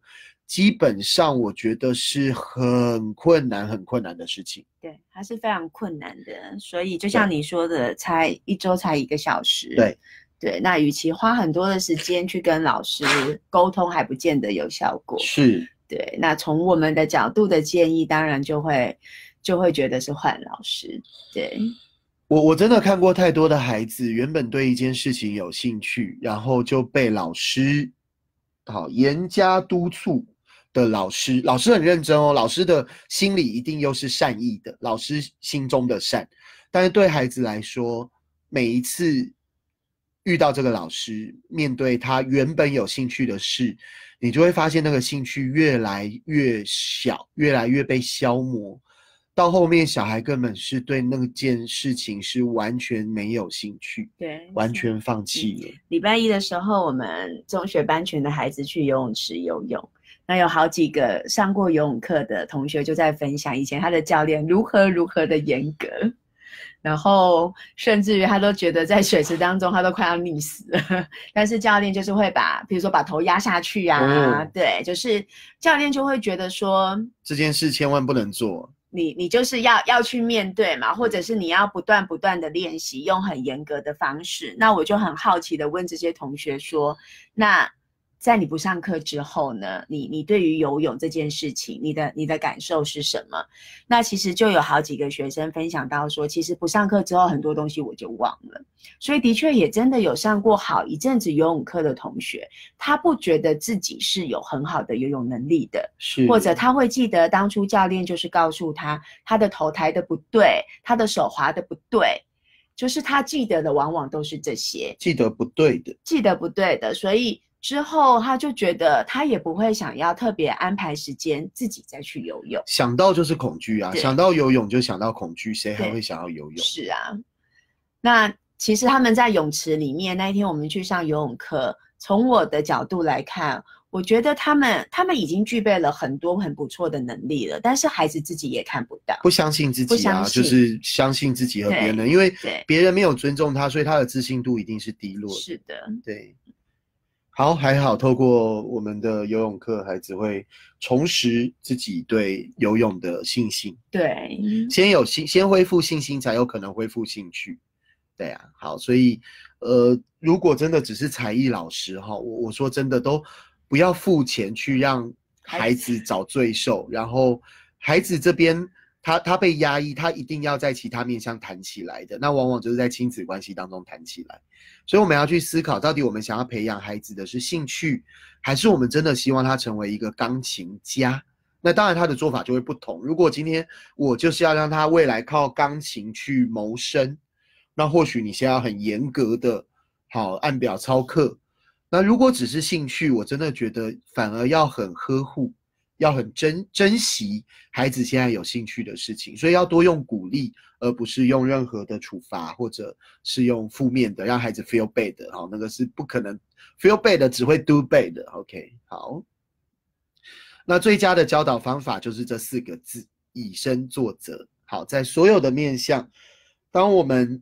基本上，我觉得是很困难、很困难的事情。对，它是非常困难的。所以，就像你说的，才一周才一个小时。对，对。那与其花很多的时间去跟老师沟通，还不见得有效果。是。对。那从我们的角度的建议，当然就会就会觉得是换老师。对。我我真的看过太多的孩子，原本对一件事情有兴趣，然后就被老师好严加督促。的老师，老师很认真哦。老师的心里一定又是善意的，老师心中的善。但是对孩子来说，每一次遇到这个老师，面对他原本有兴趣的事，你就会发现那个兴趣越来越小，越来越被消磨。到后面，小孩根本是对那件事情是完全没有兴趣，对，完全放弃了。礼拜一的时候，我们中学班群的孩子去游泳池游泳。那有好几个上过游泳课的同学就在分享以前他的教练如何如何的严格，然后甚至于他都觉得在水池当中他都快要溺死了，但是教练就是会把，比如说把头压下去呀，对，就是教练就会觉得说这件事千万不能做，你你就是要要去面对嘛，或者是你要不断不断的练习，用很严格的方式。那我就很好奇的问这些同学说，那。在你不上课之后呢，你你对于游泳这件事情，你的你的感受是什么？那其实就有好几个学生分享到说，其实不上课之后很多东西我就忘了，所以的确也真的有上过好一阵子游泳课的同学，他不觉得自己是有很好的游泳能力的，是或者他会记得当初教练就是告诉他，他的头抬的不对，他的手滑的不对，就是他记得的往往都是这些，记得不对的，记得不对的，所以。之后，他就觉得他也不会想要特别安排时间自己再去游泳。想到就是恐惧啊，想到游泳就想到恐惧，谁还会想要游泳？是啊，那其实他们在泳池里面那一天，我们去上游泳课。从我的角度来看，我觉得他们他们已经具备了很多很不错的能力了，但是孩子自己也看不到，不相信自己啊，就是相信自己和别人，因为别人没有尊重他，所以他的自信度一定是低落。是的，对。好，还好，透过我们的游泳课，孩子会重拾自己对游泳的信心。对，先有信，先恢复信心，才有可能恢复兴趣。对啊，好，所以，呃，如果真的只是才艺老师哈，我我说真的都不要付钱去让孩子找罪受，然后孩子这边他他被压抑，他一定要在其他面向弹起来的，那往往就是在亲子关系当中弹起来。所以我们要去思考，到底我们想要培养孩子的是兴趣，还是我们真的希望他成为一个钢琴家？那当然他的做法就会不同。如果今天我就是要让他未来靠钢琴去谋生，那或许你先要很严格的，好按表操课。那如果只是兴趣，我真的觉得反而要很呵护。要很珍珍惜孩子现在有兴趣的事情，所以要多用鼓励，而不是用任何的处罚，或者是用负面的让孩子 feel bad 好，那个是不可能 feel bad 只会 do bad。OK，好。那最佳的教导方法就是这四个字：以身作则。好，在所有的面向，当我们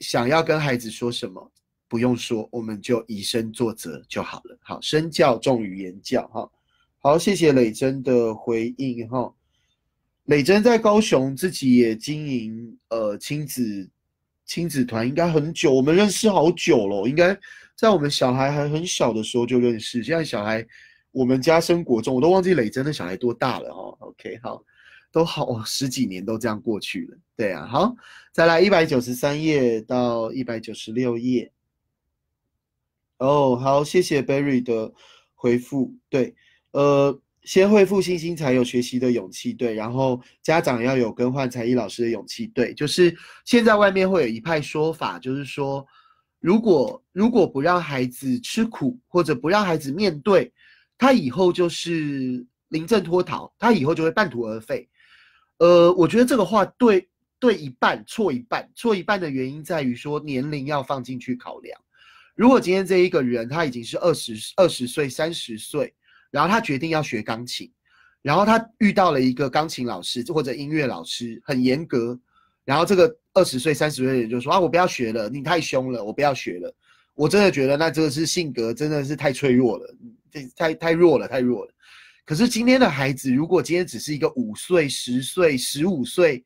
想要跟孩子说什么，不用说，我们就以身作则就好了。好，身教重于言教。哈。好，谢谢磊真的回应哈。磊真在高雄自己也经营呃亲子亲子团，应该很久，我们认识好久了，应该在我们小孩还很小的时候就认识。现在小孩我们家生国中，我都忘记磊真的小孩多大了哈。OK，好，都好十几年都这样过去了。对啊，好，再来一百九十三页到一百九十六页。哦，好，谢谢 Berry 的回复，对。呃，先恢复信心，才有学习的勇气。对，然后家长要有更换才艺老师的勇气。对，就是现在外面会有一派说法，就是说，如果如果不让孩子吃苦，或者不让孩子面对，他以后就是临阵脱逃，他以后就会半途而废。呃，我觉得这个话对对一半，错一半。错一半的原因在于说年龄要放进去考量。如果今天这一个人他已经是二十二十岁、三十岁。然后他决定要学钢琴，然后他遇到了一个钢琴老师或者音乐老师，很严格。然后这个二十岁、三十岁的人就说：“啊，我不要学了，你太凶了，我不要学了。”我真的觉得那这个是性格真的是太脆弱了，这太太弱了，太弱了。可是今天的孩子，如果今天只是一个五岁、十岁、十五岁，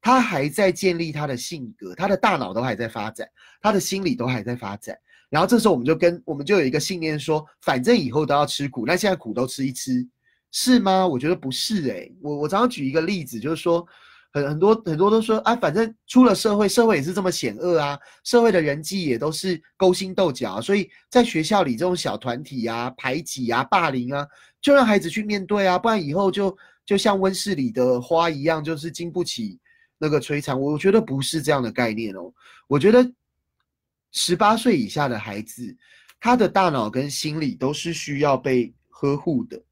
他还在建立他的性格，他的大脑都还在发展，他的心理都还在发展。然后这时候我们就跟我们就有一个信念说，反正以后都要吃苦，那现在苦都吃一吃，是吗？我觉得不是诶，我我常常举一个例子，就是说很很多很多都说啊，反正出了社会，社会也是这么险恶啊，社会的人际也都是勾心斗角，所以在学校里这种小团体啊、排挤啊、霸凌啊，就让孩子去面对啊，不然以后就就像温室里的花一样，就是经不起那个摧残。我觉得不是这样的概念哦，我觉得。十八岁以下的孩子，他的大脑跟心理都是需要被呵护的，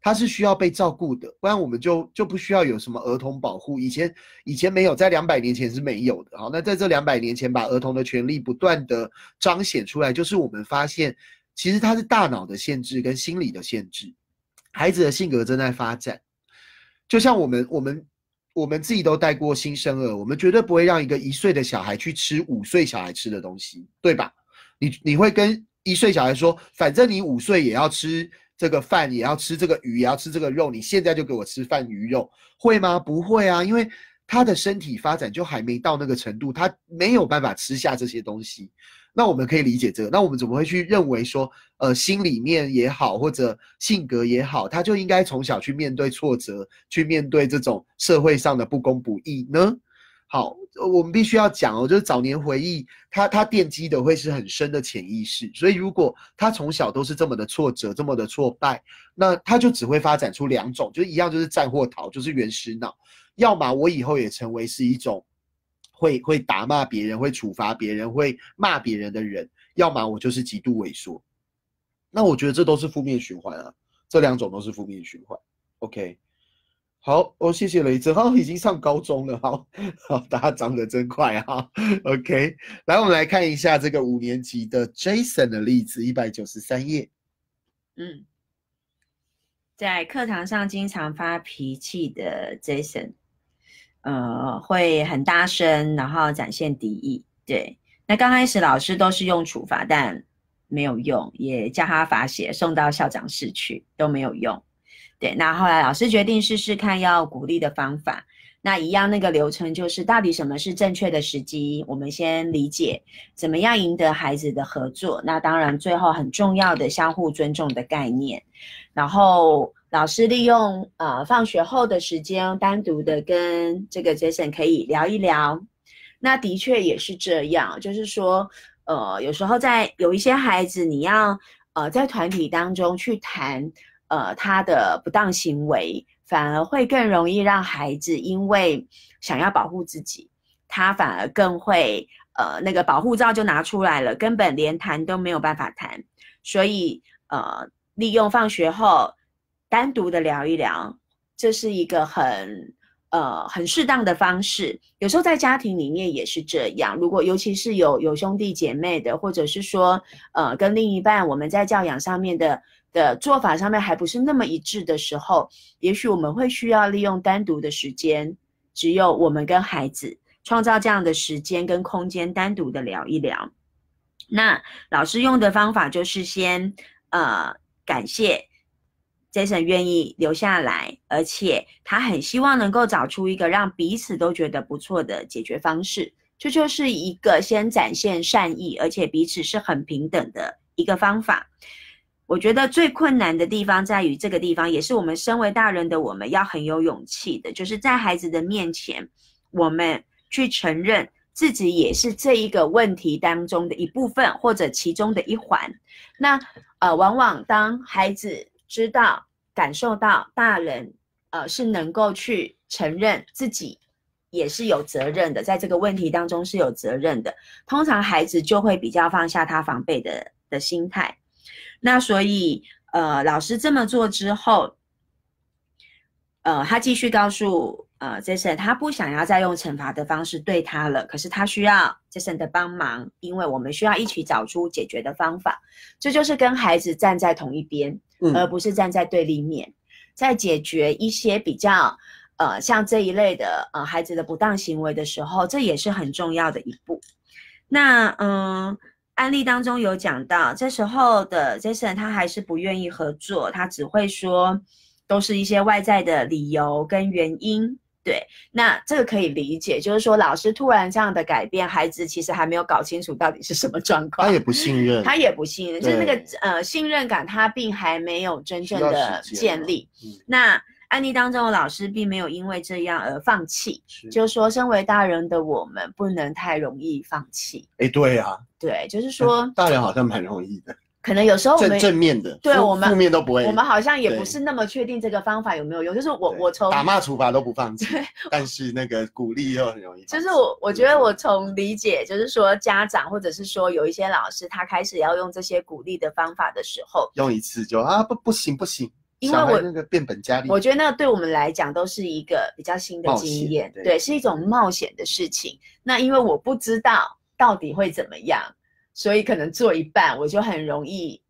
他是需要被照顾的，不然我们就就不需要有什么儿童保护。以前以前没有，在两百年前是没有的。好，那在这两百年前，把儿童的权利不断的彰显出来，就是我们发现，其实他是大脑的限制跟心理的限制，孩子的性格正在发展，就像我们我们。我们自己都带过新生儿，我们绝对不会让一个一岁的小孩去吃五岁小孩吃的东西，对吧？你你会跟一岁小孩说，反正你五岁也要吃这个饭，也要吃这个鱼，也要吃这个肉，你现在就给我吃饭鱼肉，会吗？不会啊，因为他的身体发展就还没到那个程度，他没有办法吃下这些东西。那我们可以理解这个，那我们怎么会去认为说，呃，心里面也好，或者性格也好，他就应该从小去面对挫折，去面对这种社会上的不公不义呢？好，我们必须要讲哦，就是早年回忆，他他奠基的会是很深的潜意识，所以如果他从小都是这么的挫折，这么的挫败，那他就只会发展出两种，就一样就是战或逃，就是原始脑，要么我以后也成为是一种。会会打骂别人，会处罚别人，会骂别人的人，要么我就是极度萎缩。那我觉得这都是负面循环啊，这两种都是负面循环。OK，好，哦，谢谢雷哲，好，已经上高中了，好 好，大家长得真快啊。OK，来，我们来看一下这个五年级的 Jason 的例子，一百九十三页。嗯，在课堂上经常发脾气的 Jason。呃，会很大声，然后展现敌意。对，那刚开始老师都是用处罚，但没有用，也叫他罚写，送到校长室去都没有用。对，那后来老师决定试试看要鼓励的方法。那一样那个流程就是到底什么是正确的时机，我们先理解怎么样赢得孩子的合作。那当然最后很重要的相互尊重的概念，然后老师利用呃放学后的时间单独的跟这个 Jason 可以聊一聊。那的确也是这样，就是说呃有时候在有一些孩子你要呃在团体当中去谈呃他的不当行为。反而会更容易让孩子因为想要保护自己，他反而更会呃那个保护罩就拿出来了，根本连谈都没有办法谈。所以呃利用放学后单独的聊一聊，这是一个很呃很适当的方式。有时候在家庭里面也是这样，如果尤其是有有兄弟姐妹的，或者是说呃跟另一半我们在教养上面的。的做法上面还不是那么一致的时候，也许我们会需要利用单独的时间，只有我们跟孩子创造这样的时间跟空间，单独的聊一聊。那老师用的方法就是先呃感谢 Jason 愿意留下来，而且他很希望能够找出一个让彼此都觉得不错的解决方式。这就是一个先展现善意，而且彼此是很平等的一个方法。我觉得最困难的地方在于这个地方，也是我们身为大人的我们要很有勇气的，就是在孩子的面前，我们去承认自己也是这一个问题当中的一部分或者其中的一环。那呃，往往当孩子知道、感受到大人呃是能够去承认自己也是有责任的，在这个问题当中是有责任的，通常孩子就会比较放下他防备的的心态。那所以，呃，老师这么做之后，呃，他继续告诉呃 Jason，他不想要再用惩罚的方式对他了，可是他需要 Jason 的帮忙，因为我们需要一起找出解决的方法。这就是跟孩子站在同一边，而不是站在对立面，在解决一些比较呃像这一类的呃孩子的不当行为的时候，这也是很重要的一步。那嗯。案例当中有讲到，这时候的 Jason 他还是不愿意合作，他只会说都是一些外在的理由跟原因。对，那这个可以理解，就是说老师突然这样的改变，孩子其实还没有搞清楚到底是什么状况，他也不信任，他也不信任，就是那个呃信任感他并还没有真正的建立。那案例当中的老师并没有因为这样而放弃，就是说身为大人的我们不能太容易放弃。哎，对呀。对，就是说，大人好像蛮容易的，可能有时候正正面的，对我们负面都不会，我们好像也不是那么确定这个方法有没有用。就是我我从打骂处罚都不放弃，但是那个鼓励又很容易。就是我我觉得我从理解，就是说家长或者是说有一些老师，他开始要用这些鼓励的方法的时候，用一次就啊不不行不行，因为我那个变本加厉，我觉得那对我们来讲都是一个比较新的经验，对，是一种冒险的事情。那因为我不知道到底会怎么样。所以可能做一半，我就很容易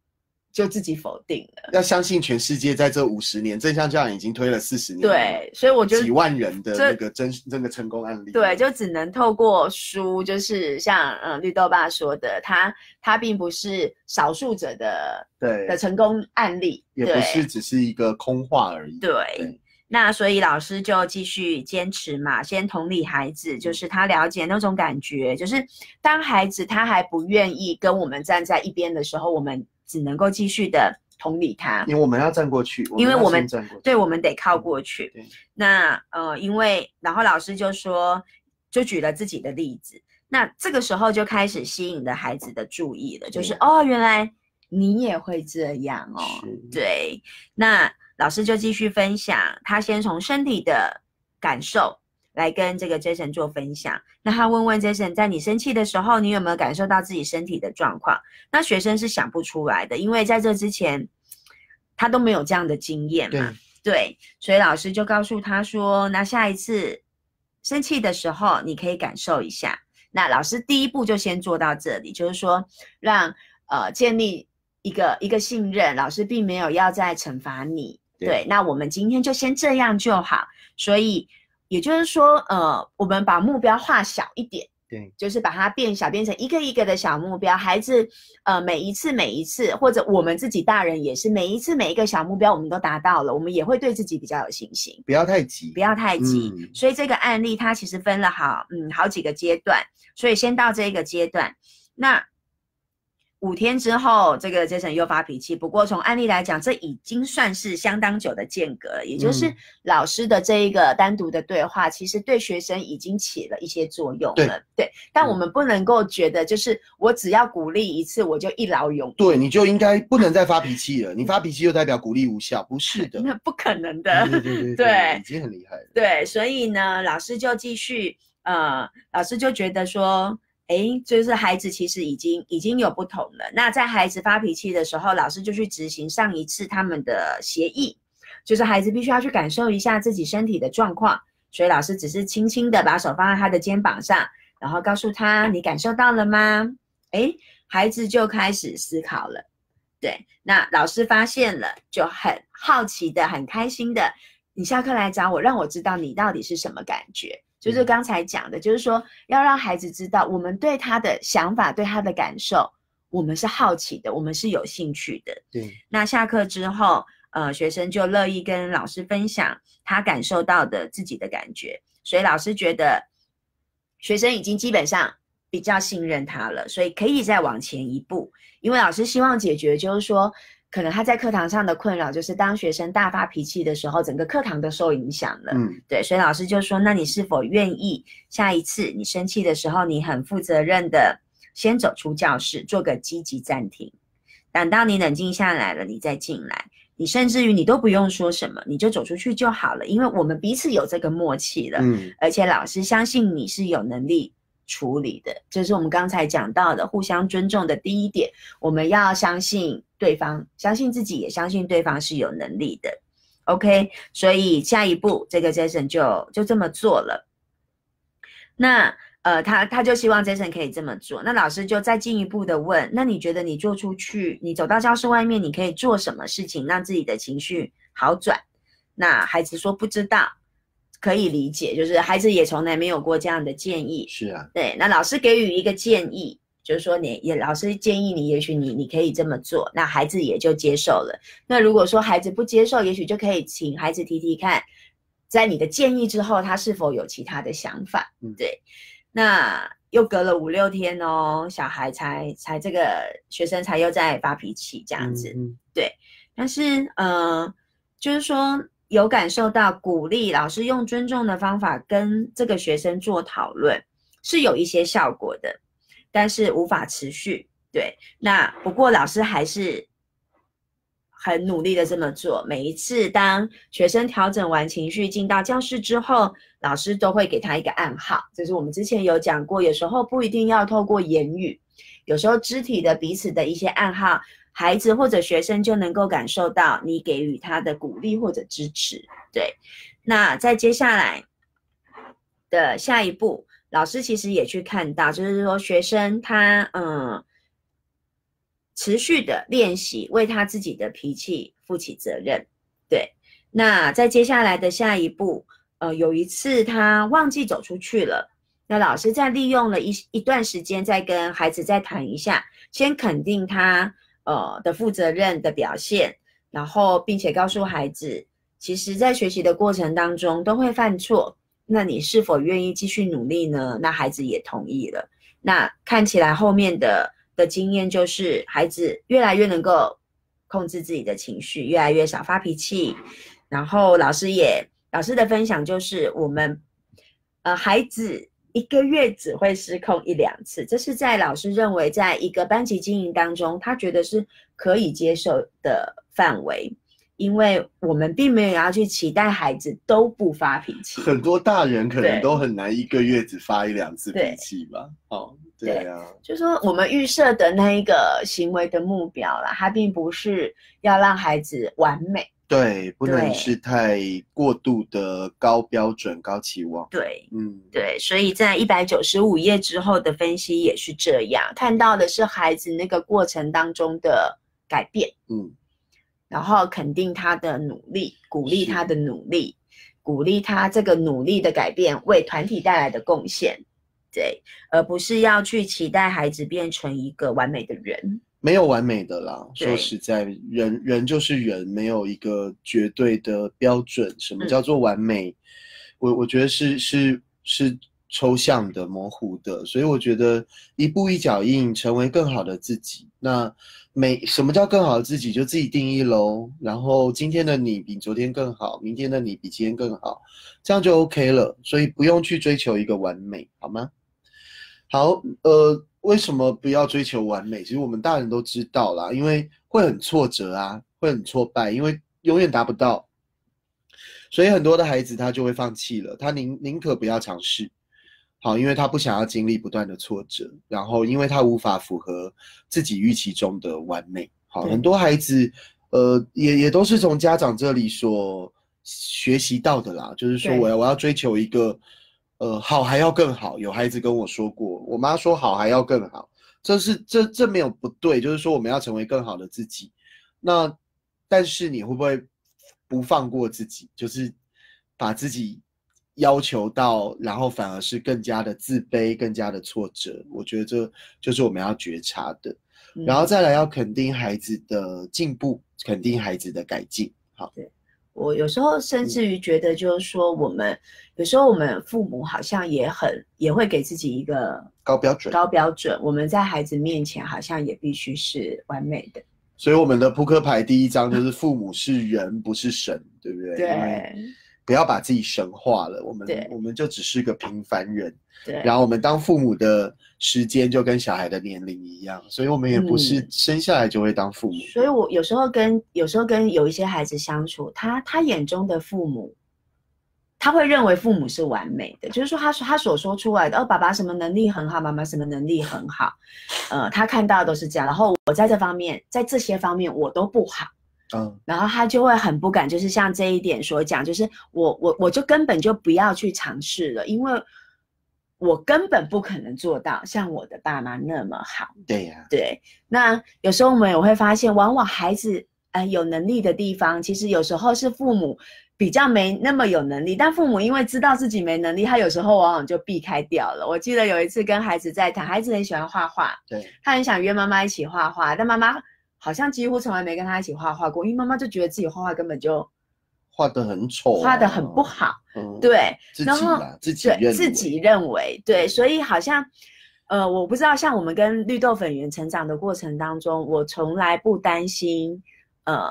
就自己否定了。要相信全世界在这五十年，正向教养已经推了四十年，对，所以我觉得几万人的那个真真的成功案例，对，就只能透过书，就是像嗯绿豆爸说的，他他并不是少数者的对的成功案例，也不是只是一个空话而已，对。那所以老师就继续坚持嘛，先同理孩子，就是他了解那种感觉，就是当孩子他还不愿意跟我们站在一边的时候，我们只能够继续的同理他，因为我们要站过去，因为我们对，我们得靠过去。那呃，因为然后老师就说，就举了自己的例子，那这个时候就开始吸引了孩子的注意了，就是哦，原来你也会这样哦，对，那。老师就继续分享，他先从身体的感受来跟这个 Jason 做分享。那他问问 Jason，在你生气的时候，你有没有感受到自己身体的状况？那学生是想不出来的，因为在这之前他都没有这样的经验嘛。对，所以老师就告诉他说，那下一次生气的时候，你可以感受一下。那老师第一步就先做到这里，就是说让呃建立一个一个信任，老师并没有要再惩罚你。对，那我们今天就先这样就好。所以也就是说，呃，我们把目标画小一点，对，就是把它变小，变成一个一个的小目标。孩子，呃，每一次每一次，或者我们自己大人也是，每一次每一个小目标我们都达到了，我们也会对自己比较有信心。不要太急，不要太急。嗯所以这个案例它其实分了好，嗯，好几个阶段。所以先到这个阶段，那五天之后，这个 Jason 又发脾气。不过从案例来讲，这已经算是相当久的间隔了，也就是嗯老师的这一个单独的对话，其实对学生已经起了一些作用对了。对，但我嗯们不能够觉得就是我只要鼓励一次，我就一劳永逸。对，你就应该不能再发脾气了。你发脾气就代表鼓励无效，不是的。那不可能的。对对对对 已经很厉害了。对，所以呢，老师就继续，呃，老师就觉得说，诶，就是孩子其实已经已经有不同了。那在孩子发脾气的时候，老师就去执行上一次他们的协议，就是孩子必须要去感受一下自己身体的状况。所以老师只是轻轻的把手放在他的肩膀上，然后告诉他：“你感受到了吗？”诶，孩子就开始思考了。对，那老师发现了，就很好奇的、很开心的，你下课来找我，让我知道你到底是什么感觉。就是嗯刚才讲的，就是说要让孩子知道，我们对他的想法、对他的感受，我们是好奇的，我们是有兴趣的。对，那下课之后，呃，学生就乐意跟老师分享他感受到的自己的感觉，所以老师觉得学生已经基本上比较信任他了，所以可以再往前一步。因为老师希望解决，就是说，可能他在课堂上的困扰，就是当学生大发脾气的时候，整个课堂都受影响了。嗯，对，所以老师就说：“那你是否愿意下一次你生气的时候，你很负责任的先走出教室，做个积极暂停，等到你冷静下来了，你再进来。你甚至于你都不用说什么，你就走出去就好了，因为我们彼此有这个默契了，嗯，而且老师相信你是有能力处理的，这是我们刚才讲到的互相尊重的第一点。我们要相信对方，相信自己，也相信对方是有能力的。OK，所以下一步这个 Jason 就就这么做了。那呃，他他就希望 Jason 可以这么做。那老师就再进一步的问：那你觉得你做出去，你走到教室外面，你可以做什么事情让自己的情绪好转？那孩子说不知道，可以理解，就是孩子也从来没有过这样的建议。是啊，对，那老师给予一个建议，就是说你也老师建议你，也许你你可以这么做，那孩子也就接受了。那如果说孩子不接受，也许就可以请孩子提提看，在你的建议之后，他是否有其他的想法。嗯对。那又隔了五六天哦，小孩才才这个学生才又在发脾气这样子。对但是，呃，就是说有感受到鼓励，老师用尊重的方法跟这个学生做讨论，是有一些效果的，但是无法持续。对，那不过老师还是很努力的这么做。每一次当学生调整完情绪进到教室之后，老师都会给他一个暗号，就是我们之前有讲过，有时候不一定要透过言语，有时候肢体的彼此的一些暗号。孩子或者学生就能够感受到你给予他的鼓励或者支持。对，那在接下来的下一步，老师其实也去看到，就是说学生他嗯持续的练习为他自己的脾气负起责任。对，那在接下来的下一步，呃，有一次他忘记走出去了。那老师再利用了一一段时间，再跟孩子再谈一下，先肯定他呃的负责任的表现，然后并且告诉孩子，其实在学习的过程当中都会犯错，那你是否愿意继续努力呢？那孩子也同意了。那看起来后面的的经验就是，孩子越来越能够控制自己的情绪，越来越少发脾气。然后老师也老师的分享就是，我们呃孩子。一个月只会失控一两次，这是在老师认为，在一个班级经营当中，他觉得是可以接受的范围，因为我们并没有要去期待孩子都不发脾气。很多大人可能都很难一个月只发一两次脾气吧。哦，对啊，就说我们预设的那一个行为的目标啦，它并不是要让孩子完美，对，不能是太过度的高标准、高期望。对，嗯，对，所以在一百九十五页之后的分析也是这样，看到的是孩子那个过程当中的改变。嗯，然后肯定他的努力，鼓励他的努力，鼓励他这个努力的改变为团体带来的贡献。对，而不是要去期待孩子变成一个完美的人。没有完美的啦，对说实在，人人就是人，没有一个绝对的标准。什么嗯叫做完美？我我觉得是是是抽象的、模糊的，所以我觉得一步一脚印，成为更好的自己。那每什么叫更好的自己，就自己定义喽。然后今天的你比昨天更好，明天的你比今天更好，这样就 OK 了。所以不用去追求一个完美，好吗？好，呃，为什么不要追求完美？其实我们大人都知道啦，因为会很挫折啊，会很挫败，因为永远达不到，所以很多的孩子他就会放弃了，他宁宁可不要尝试，好，因为他不想要经历不断的挫折，然后因为他无法符合自己预期中的完美，好，很多孩子，呃，也也都是从家长这里所学习到的啦，就是说我要我要追求一个。呃，好还要更好。有孩子跟我说过，我妈说好还要更好，这是这这没有不对，就是说我们要成为更好的自己。那但是你会不会不放过自己，就是把自己要求到，然后反而是更加的自卑，更加的挫折？我觉得这就是我们要觉察的。嗯然后再来要肯定孩子的进步，肯定孩子的改进。好，对我有时候甚至于觉得，就是说，我们有时候我们父母好像也很也会给自己一个高标准。高标准，我们在孩子面前好像也必须是完美的。所以我们的扑克牌第一张就是父母是人，不是神，对不对？对不要把自己神化了，我们对我们就只是个平凡人。对，然后我们当父母的时间就跟小孩的年龄一样，所以我们也不是嗯生下来就会当父母。所以我有时候跟有时候跟有一些孩子相处，他他眼中的父母，他会认为父母是完美的，就是说他他所说出来的，哦，爸爸什么能力很好，妈妈什么能力很好，呃，他看到的都是这样，然后我在这方面，在这些方面我都不好。嗯，然后他就会很不敢，就是像这一点所讲，就是我我我就根本就不要去尝试了，因为我根本不可能做到像我的爸妈那么好。对呀、对，那有时候我们也会发现，往往孩子呃有能力的地方，其实有时候是父母比较没那么有能力，但父母因为知道自己没能力，他有时候往往就避开掉了。我记得有一次跟孩子在谈，孩子很喜欢画画，对，他很想约妈妈一起画画，但妈妈好像几乎从来没跟他一起画画过，因为妈妈就觉得自己画画根本就画的很丑、画的很不。好。嗯，，对，然后，自己对认为自己认为对，所以好像呃，我不知道，像我们跟绿豆粉圆成长的过程当中，我从来不担心，呃，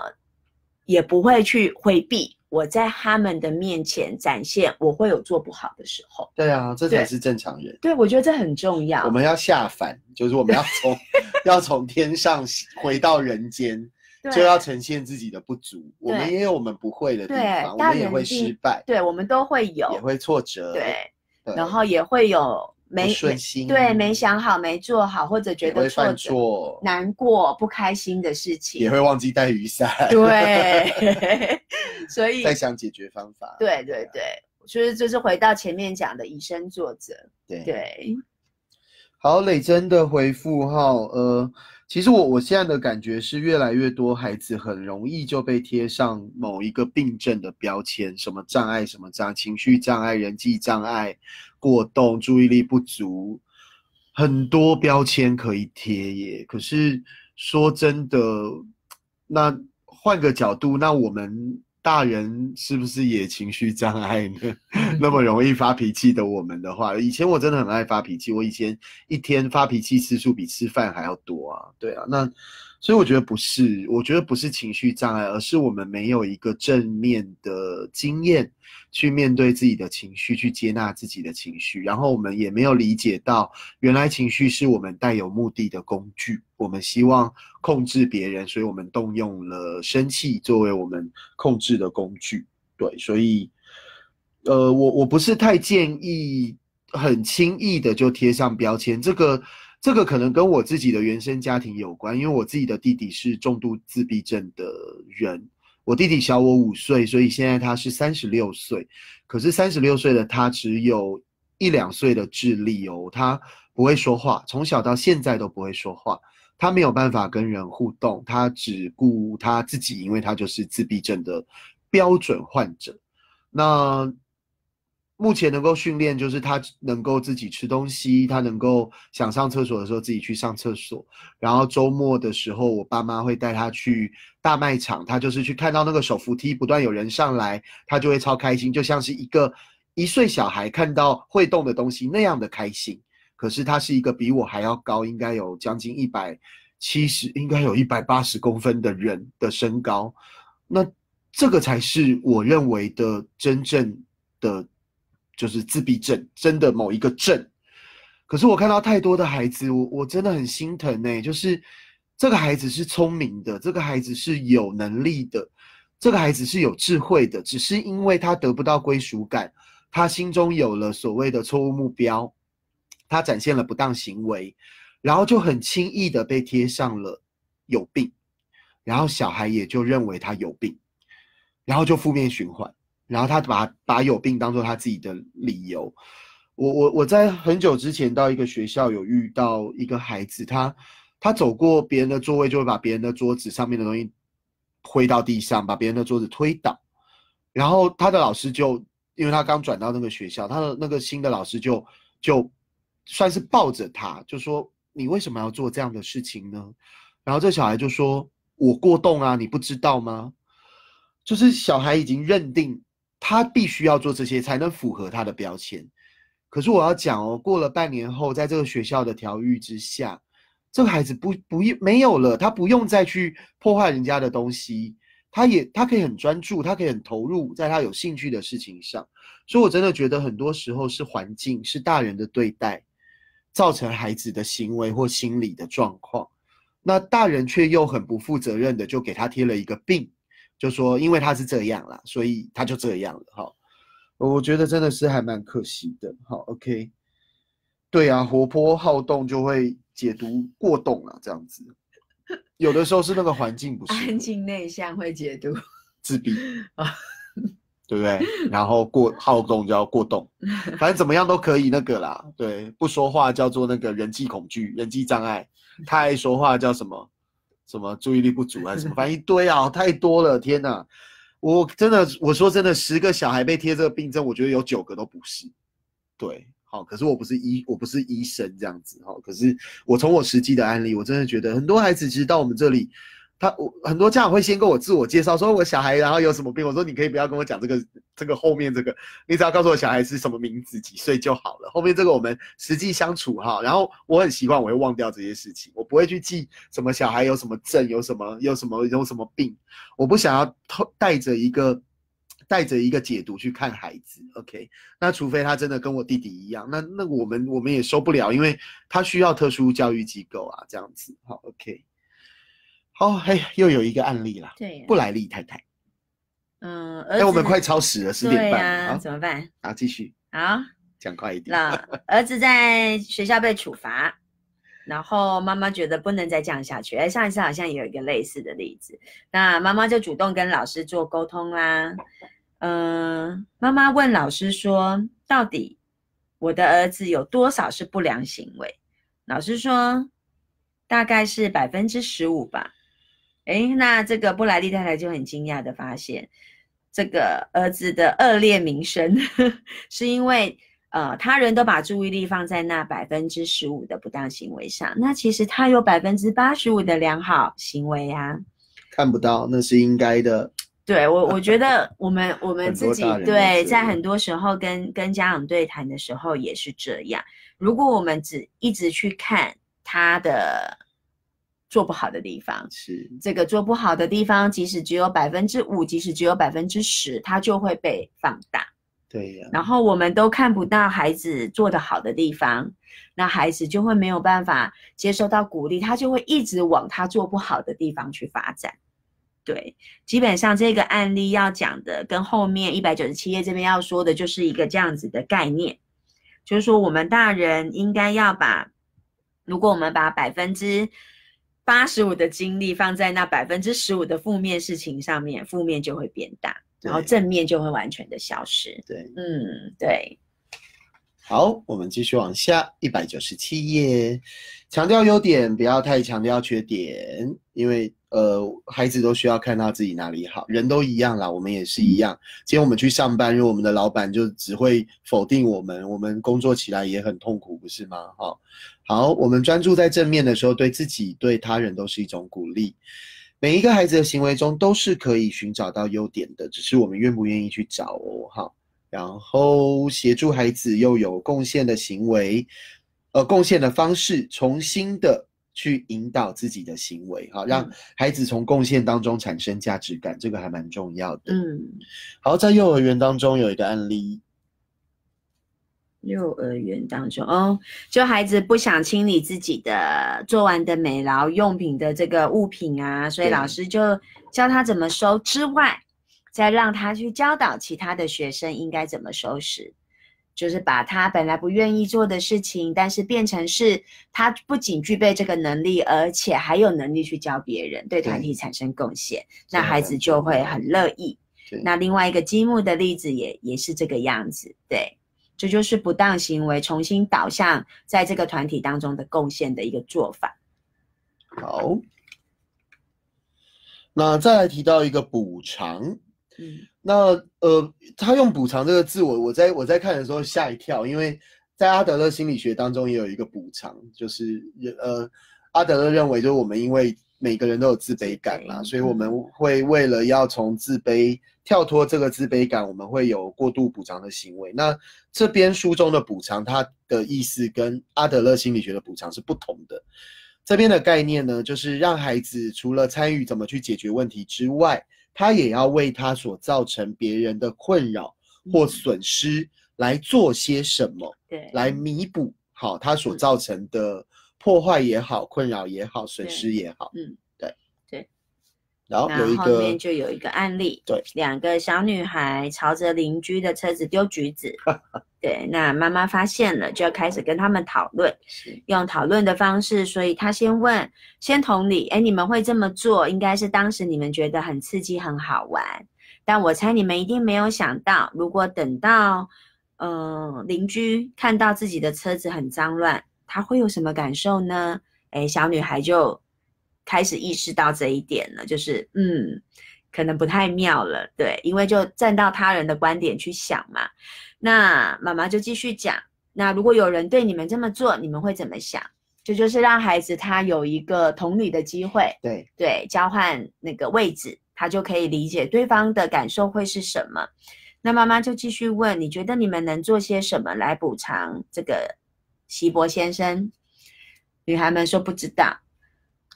也不会去回避我在他们的面前展现我会有做不好的时候。对啊，这才是正常人。对，我觉得这很重要。我们要下凡，就是我们要从 要从天上回到人间，就要呈现自己的不足。我们也有我们不会的地方，我们也会失败，对，我们都会有也会挫折，对，对，然后也会有没不顺心，对没想好、没做好，或者觉得挫折、错，难过、不开心的事情。也会忘记带雨伞，对，所以在想解决方法。对对对，就是就是回到前面讲的以身作则。对对，好，磊真的回复哈，呃，其实我我现在的感觉是，越来越多孩子很容易就被贴上某一个病症的标签，什么障碍，什么障，情绪障碍、人际障碍、过动、注意力不足，很多标签可以贴耶。可是说真的，那换个角度，那我们大人是不是也情绪障碍呢？那么容易发脾气的我们的话，以前我真的很爱发脾气，我以前一天发脾气次数比吃饭还要多啊，对啊，那所以我觉得不是，我觉得不是情绪障碍，而是我们没有一个正面的经验去面对自己的情绪，去接纳自己的情绪，然后我们也没有理解到，原来情绪是我们带有目的的工具，我们希望控制别人，所以我们动用了生气作为我们控制的工具，对，所以。呃，我我不是太建议很轻易的就贴上标签，这个这个可能跟我自己的原生家庭有关，因为我自己的弟弟是重度自闭症的人，我弟弟小我五岁，所以现在他是三十六岁，可是三十六岁的他只有一两岁的智力哦，他不会说话，从小到现在都不会说话。他没有办法跟人互动，他只顾他自己，因为他就是自闭症的标准患者。那目前能够训练，就是他能够自己吃东西，他能够想上厕所的时候自己去上厕所。然后周末的时候，我爸妈会带他去大卖场，他就是去看到那个手扶梯不断有人上来，他就会超开心，就像是一个一岁小孩看到会动的东西那样的开心。可是他是一个比我还要高，应该有将近一百七十，应该有一百八十公分的人的身高。那这个才是我认为的真正的。就是自闭症，真的某一个症。可是我看到太多的孩子，我我真的很心疼呢。就是这个孩子是聪明的，这个孩子是有能力的，这个孩子是有智慧的，只是因为他得不到归属感，他心中有了所谓的错误目标，他展现了不当行为，然后就很轻易的被贴上了有病，然后小孩也就认为他有病，然后就负面循环。然后他把把有病当做他自己的理由。我我我在很久之前到一个学校有遇到一个孩子，他他走过别人的座位就会把别人的桌子上面的东西挥到地上，把别人的桌子推倒。然后他的老师就因为他刚转到那个学校，他的那个新的老师就就算是抱着他，就说你为什么要做这样的事情呢？然后这小孩就说：“我过动啊，你不知道吗？”就是小孩已经认定。他必须要做这些才能符合他的标签，可是我要讲哦，过了半年后，在这个学校的调育之下，这个孩子不不没有了，他不用再去破坏人家的东西，他也他可以很专注，他可以很投入在他有兴趣的事情上，所以我真的觉得很多时候是环境是大人的对待，造成孩子的行为或心理的状况，那大人却又很不负责任的就给他贴了一个病。就说，因为他是这样啦，所以他就这样了。哈，我觉得真的是还蛮可惜的。好，OK，对啊，活泼好动就会解读过动啊，这样子。有的时候是那个环境不是。安静内向会解读自闭啊，对不对？然后过好动叫过动，反正怎么样都可以那个啦。对，不说话叫做那个人际恐惧、人际障碍，太爱说话叫什么？什么注意力不足还是什么，反正一堆啊，太多了，天哪！我真的，我说真的，十个小孩被贴这个病症，我觉得有九个都不是。对，好，可是我不是医，我不是医生这样子，哈，可是我从我实际的案例，我真的觉得很多孩子其实到我们这里。他我很多家长会先跟我自我介绍，说我小孩然后有什么病，我说你可以不要跟我讲这个这个后面这个，你只要告诉我小孩是什么名字几岁就好了。后面这个我们实际相处哈，然后我很习惯我会忘掉这些事情，我不会去记什么小孩有什么症，有什么有什么有什么病，我不想要带着一个带着一个解读去看孩子。OK，那除非他真的跟我弟弟一样，那那我们我们也受不了，因为他需要特殊教育机构啊，这样子好 OK。哦，嘿，又有一个案例了。对，布莱利太太。嗯，哎，我们快超时了，十点半啊，怎么办？啊，继续。好，讲快一点。那 儿子在学校被处罚，然后妈妈觉得不能再这样下去。哎，上一次好像也有一个类似的例子，那妈妈就主动跟老师做沟通啦。嗯，妈妈问老师说：“到底我的儿子有多少是不良行为？”老师说：“大概是百分之十五吧。”哎，那这个布莱利太太就很惊讶的发现，这个儿子的恶劣名声 是因为呃，他人都把注意力放在那百分之十五的不当行为上，那其实他有百分之八十五的良好行为啊，看不到那是应该的。对我，我觉得 我们我们自己对，在很多时候跟跟家长对谈的时候也是这样，如果我们只一直去看他的。做不好的地方是这个做不好的地方，即使只有百分之五，即使只有百分之十，它就会被放大。对呀。然后我们都看不到孩子做得好的地方，那孩子就会没有办法接受到鼓励，他就会一直往他做不好的地方去发展。对，基本上这个案例要讲的跟后面一百九十七页这边要说的就是一个这样子的概念，就是说我们大人应该要把，如果我们把百分之八十五的精力放在那百分之十五的负面事情上面，负面就会变大，然后正面就会完全的消失。对，嗯，对。好，我们继续往下，一百九十七页，强调优点，不要太强调缺点，因为呃，孩子都需要看到自己哪里好，人都一样啦，我们也是一样。今天我们去上班，如果我们的老板就只会否定我们，我们工作起来也很痛苦，不是吗？好，好，我们专注在正面的时候，对自己、对他人都是一种鼓励。每一个孩子的行为中都是可以寻找到优点的，只是我们愿不愿意去找哦。好。然后协助孩子又有贡献的行为，呃，贡献的方式，重新的去引导自己的行为，哈，让孩子从贡献当中产生价值感，这个还蛮重要的。嗯，好，在幼儿园当中有一个案例，幼儿园当中哦，就孩子不想清理自己的做完的美劳用品的这个物品啊，所以老师就教他怎么收之外。再让他去教导其他的学生应该怎么收拾，就是把他本来不愿意做的事情，但是变成是他不仅具备这个能力，而且还有能力去教别人，对团体产生贡献，那孩子就会很乐意。那另外一个积木的例子也也是这个样子，对，这就是不当行为重新导向在这个团体当中的贡献的一个做法。好，那再来提到一个补偿。嗯，那呃，他用补偿这个字，我我在我在看的时候吓一跳，因为在阿德勒心理学当中也有一个补偿，就是呃，阿德勒认为就是我们因为每个人都有自卑感啦，所以我们会为了要从自卑跳脱这个自卑感，我们会有过度补偿的行为。那这边书中的补偿，它的意思跟阿德勒心理学的补偿是不同的。这边的概念呢，就是让孩子除了参与怎么去解决问题之外。他也要为他所造成别人的困扰或损失来做些什么，对，来弥补好他所造成的破坏也好、困扰也好、损失也好，嗯，对对。然后有一个后面就有一个案例，对，两个小女孩朝着邻居的车子丢橘子。对，那妈妈发现了，就要开始跟他们讨论，用讨论的方式。所以他先问，先同理，哎，你们会这么做，应该是当时你们觉得很刺激、很好玩。但我猜你们一定没有想到，如果等到，嗯，邻居看到自己的车子很脏乱，他会有什么感受呢？哎，小女孩就开始意识到这一点了，就是，嗯，可能不太妙了。对，因为就站到他人的观点去想嘛。那妈妈就继续讲，那如果有人对你们这么做，你们会怎么想？这就是让孩子他有一个同理的机会，对对，交换那个位置，他就可以理解对方的感受会是什么。那妈妈就继续问，你觉得你们能做些什么来补偿这个希伯先生？女孩们说不知道，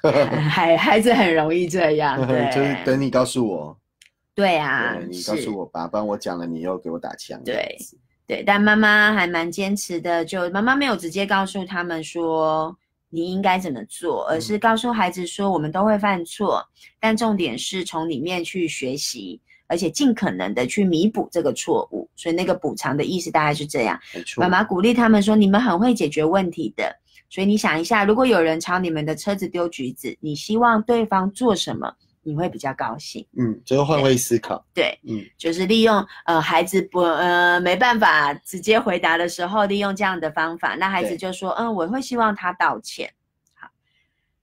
孩孩子很容易这样，对，就是等你告诉我。对啊，你告诉我吧，不然我讲了，你又给我打枪。对，对，但妈妈还蛮坚持的，就妈妈没有直接告诉他们说你应该怎么做，而是告诉孩子说我们都会犯错，但重点是从里面去学习，而且尽可能的去弥补这个错误。所以那个补偿的意思大概是这样。妈妈鼓励他们说，你们很会解决问题的，所以你想一下，如果有人朝你们的车子丢橘子，你希望对方做什么？你会比较高兴，嗯，就是换位思考，对，嗯，就是利用呃孩子不呃没办法直接回答的时候，利用这样的方法，那孩子就说，嗯，我会希望他道歉，好，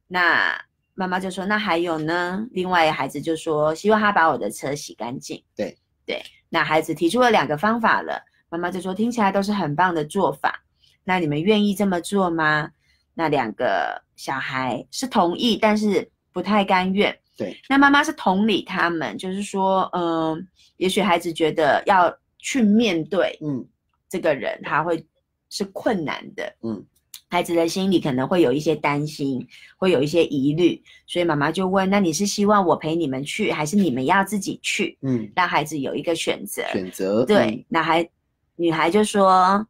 那妈妈就说，那还有呢？另外孩子就说，希望他把我的车洗干净，对对，那孩子提出了两个方法了，妈妈就说听起来都是很棒的做法，那你们愿意这么做吗？那两个小孩是同意，但是不太甘愿。对，那妈妈是同理他们，就是说，嗯，也许孩子觉得要去面对，嗯，这个人他会是困难的，嗯，孩子的心里可能会有一些担心，会有一些疑虑，所以妈妈就问，那你是希望我陪你们去，还是你们要自己去？嗯，让孩子有一个选择。选择。对，那孩女孩就说，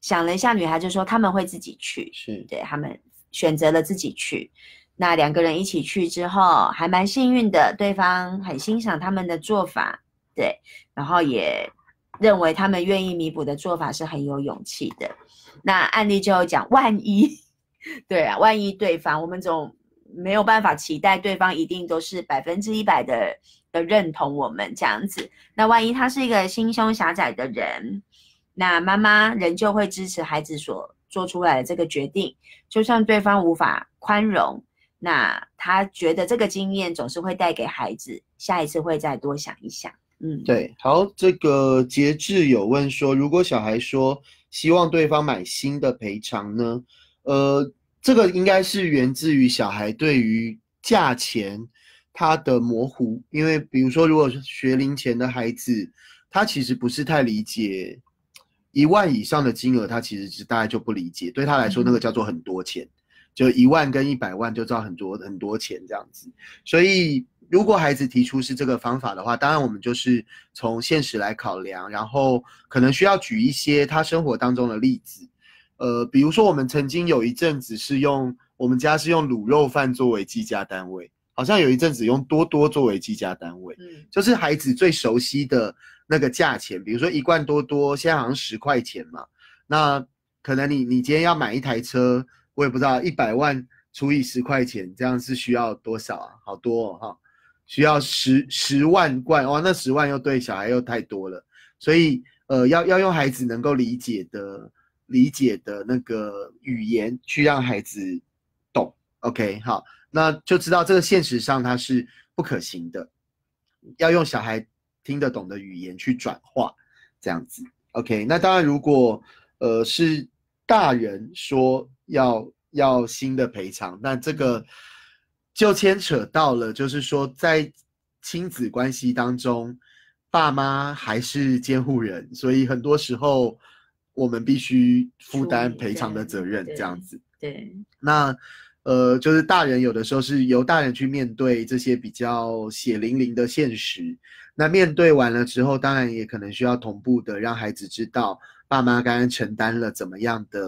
想了一下，女孩就说他们会自己去，是对他们选择了自己去。那两个人一起去之后，还蛮幸运的，对方很欣赏他们的做法，对，然后也认为他们愿意弥补的做法是很有勇气的。那案例就讲，万一，对啊，万一对方，我们总没有办法期待对方一定都是百分之一百的的认同我们这样子。那万一他是一个心胸狭窄的人，那妈妈仍旧会支持孩子所做出来的这个决定，就算对方无法宽容，那他觉得这个经验总是会带给孩子，下一次会再多想一想。嗯，对，好，这个节制有问说，如果小孩说希望对方买新的赔偿呢？呃，这个应该是源自于小孩对于价钱他的模糊，因为比如说，如果是学龄前的孩子，他其实不是太理解一万以上的金额，他其实是大概就不理解，对他来说那个叫做很多钱，就一万跟一百万就知道很多很多钱这样子，所以。如果孩子提出是这个方法的话，当然我们就是从现实来考量，然后可能需要举一些他生活当中的例子，呃，比如说我们曾经有一阵子是用我们家是用卤肉饭作为计价单位，好像有一阵子用多多作为计价单位，嗯，就是孩子最熟悉的那个价钱，比如说一罐多多现在好像十块钱嘛，那可能你你今天要买一台车，我也不知道一百万除以十块钱，这样是需要多少啊？好多哈。需要十十万罐哇，那十万又对小孩又太多了，所以呃，要要用孩子能够理解的理解的那个语言去让孩子懂。OK，好，那就知道这个现实上它是不可行的，要用小孩听得懂的语言去转化，这样子。OK，那当然如果呃是大人说要要新的赔偿，那这个。就牵扯到了，就是说，在亲子关系当中，爸妈还是监护人，所以很多时候我们必须负担赔偿的责任，这样子。对。那呃，就是大人有的时候是由大人去面对这些比较血淋淋的现实。那面对完了之后，当然也可能需要同步的让孩子知道，爸妈刚刚承担了怎么样的。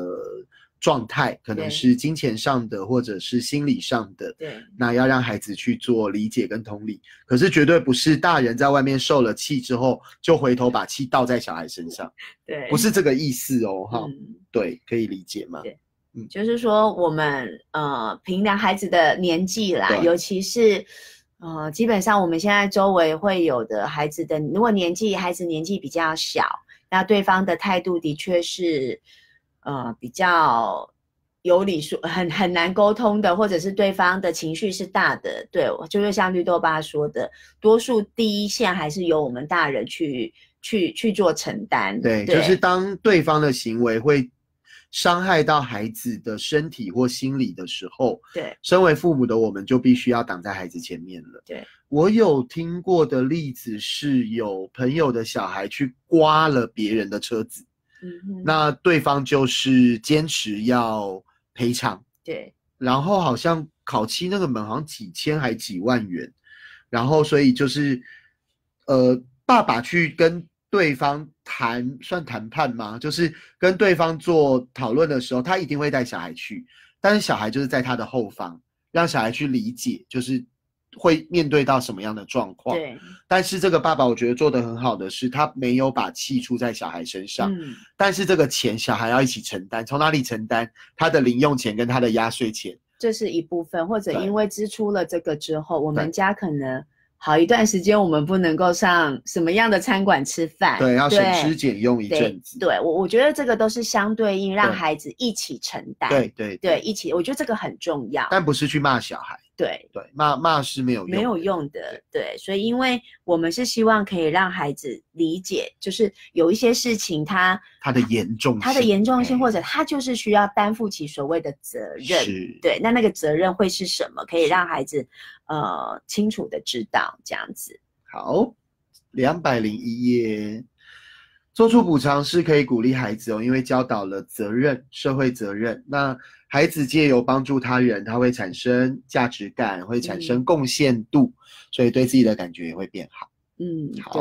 状态可能是金钱上的，或者是心理上的。对，那要让孩子去做理解跟同理，可是绝对不是大人在外面受了气之后，就回头把气倒在小孩身上。对，不是这个意思哦，哈。对，可以理解吗？对，嗯，就是说我们呃评量孩子的年纪啦，尤其是呃基本上我们现在周围会有的孩子的，如果年纪孩子年纪比较小，那对方的态度的确是。呃，比较有理说很很难沟通的，或者是对方的情绪是大的，对，就是像绿豆爸说的，多数第一线还是由我们大人去去去做承担。对，就是当对方的行为会伤害到孩子的身体或心理的时候，对，身为父母的我们就必须要挡在孩子前面了。对，我有听过的例子是有朋友的小孩去刮了别人的车子。那对方就是坚持要赔偿，对，然后好像烤漆那个门好像几千还几万元，然后所以就是，呃，爸爸去跟对方谈，算谈判吗？就是跟对方做讨论的时候，他一定会带小孩去，但是小孩就是在他的后方，让小孩去理解，就是。会面对到什么样的状况？对，但是这个爸爸我觉得做的很好的是，他没有把气出在小孩身上。嗯，但是这个钱小孩要一起承担，从哪里承担？他的零用钱跟他的压岁钱，这是一部分，或者因为支出了这个之后，我们家可能好一段时间我们不能够上什么样的餐馆吃饭，对，要省吃俭用一阵子。对我，我觉得这个都是相对应，让孩子一起承担。对对对，一起，我觉得这个很重要。但不是去骂小孩。对对，骂骂是没有用没有用的，对，所以因为我们是希望可以让孩子理解，就是有一些事情他他的严重性他的严重性，或者他就是需要担负起所谓的责任，对，那那个责任会是什么？可以让孩子呃清楚的知道这样子。好，两百零一页。做出补偿是可以鼓励孩子哦，因为教导了责任、社会责任。那孩子借由帮助他人，他会产生价值感，会产生贡献度，所以对自己的感觉也会变好。嗯，好。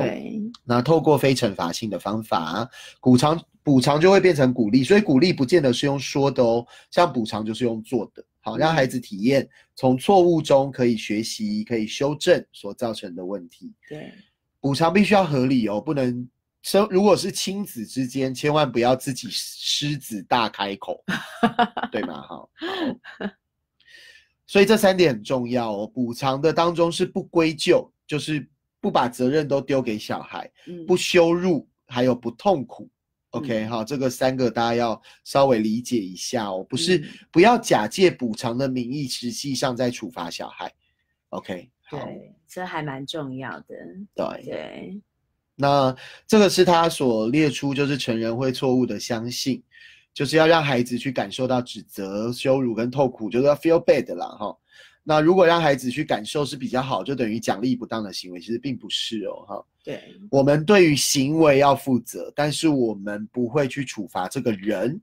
那透过非惩罚性的方法，补偿补偿就会变成鼓励，所以鼓励不见得是用说的哦，像补偿就是用做的。好，让孩子体验从错误中可以学习，可以修正所造成的问题。对，补偿必须要合理哦，不能。生如果是亲子之间，千万不要自己狮子大开口，对吗？好，所以这三点很重要哦。补偿的当中是不归咎，就是不把责任都丢给小孩，不羞辱，还有不痛苦。OK 哈，这个三个大家要稍微理解一下哦，不是嗯不要假借补偿的名义，实际上在处罚小孩。OK，好，对，这还蛮重要的。对，对，那这个是他所列出，就是成人会错误的相信，就是要让孩子去感受到指责、羞辱跟痛苦，就是要 feel bad 啦哈。那如果让孩子去感受是比较好，就等于奖励不当的行为，其实并不是哦哈。对，我们对于行为要负责，但是我们不会去处罚这个人。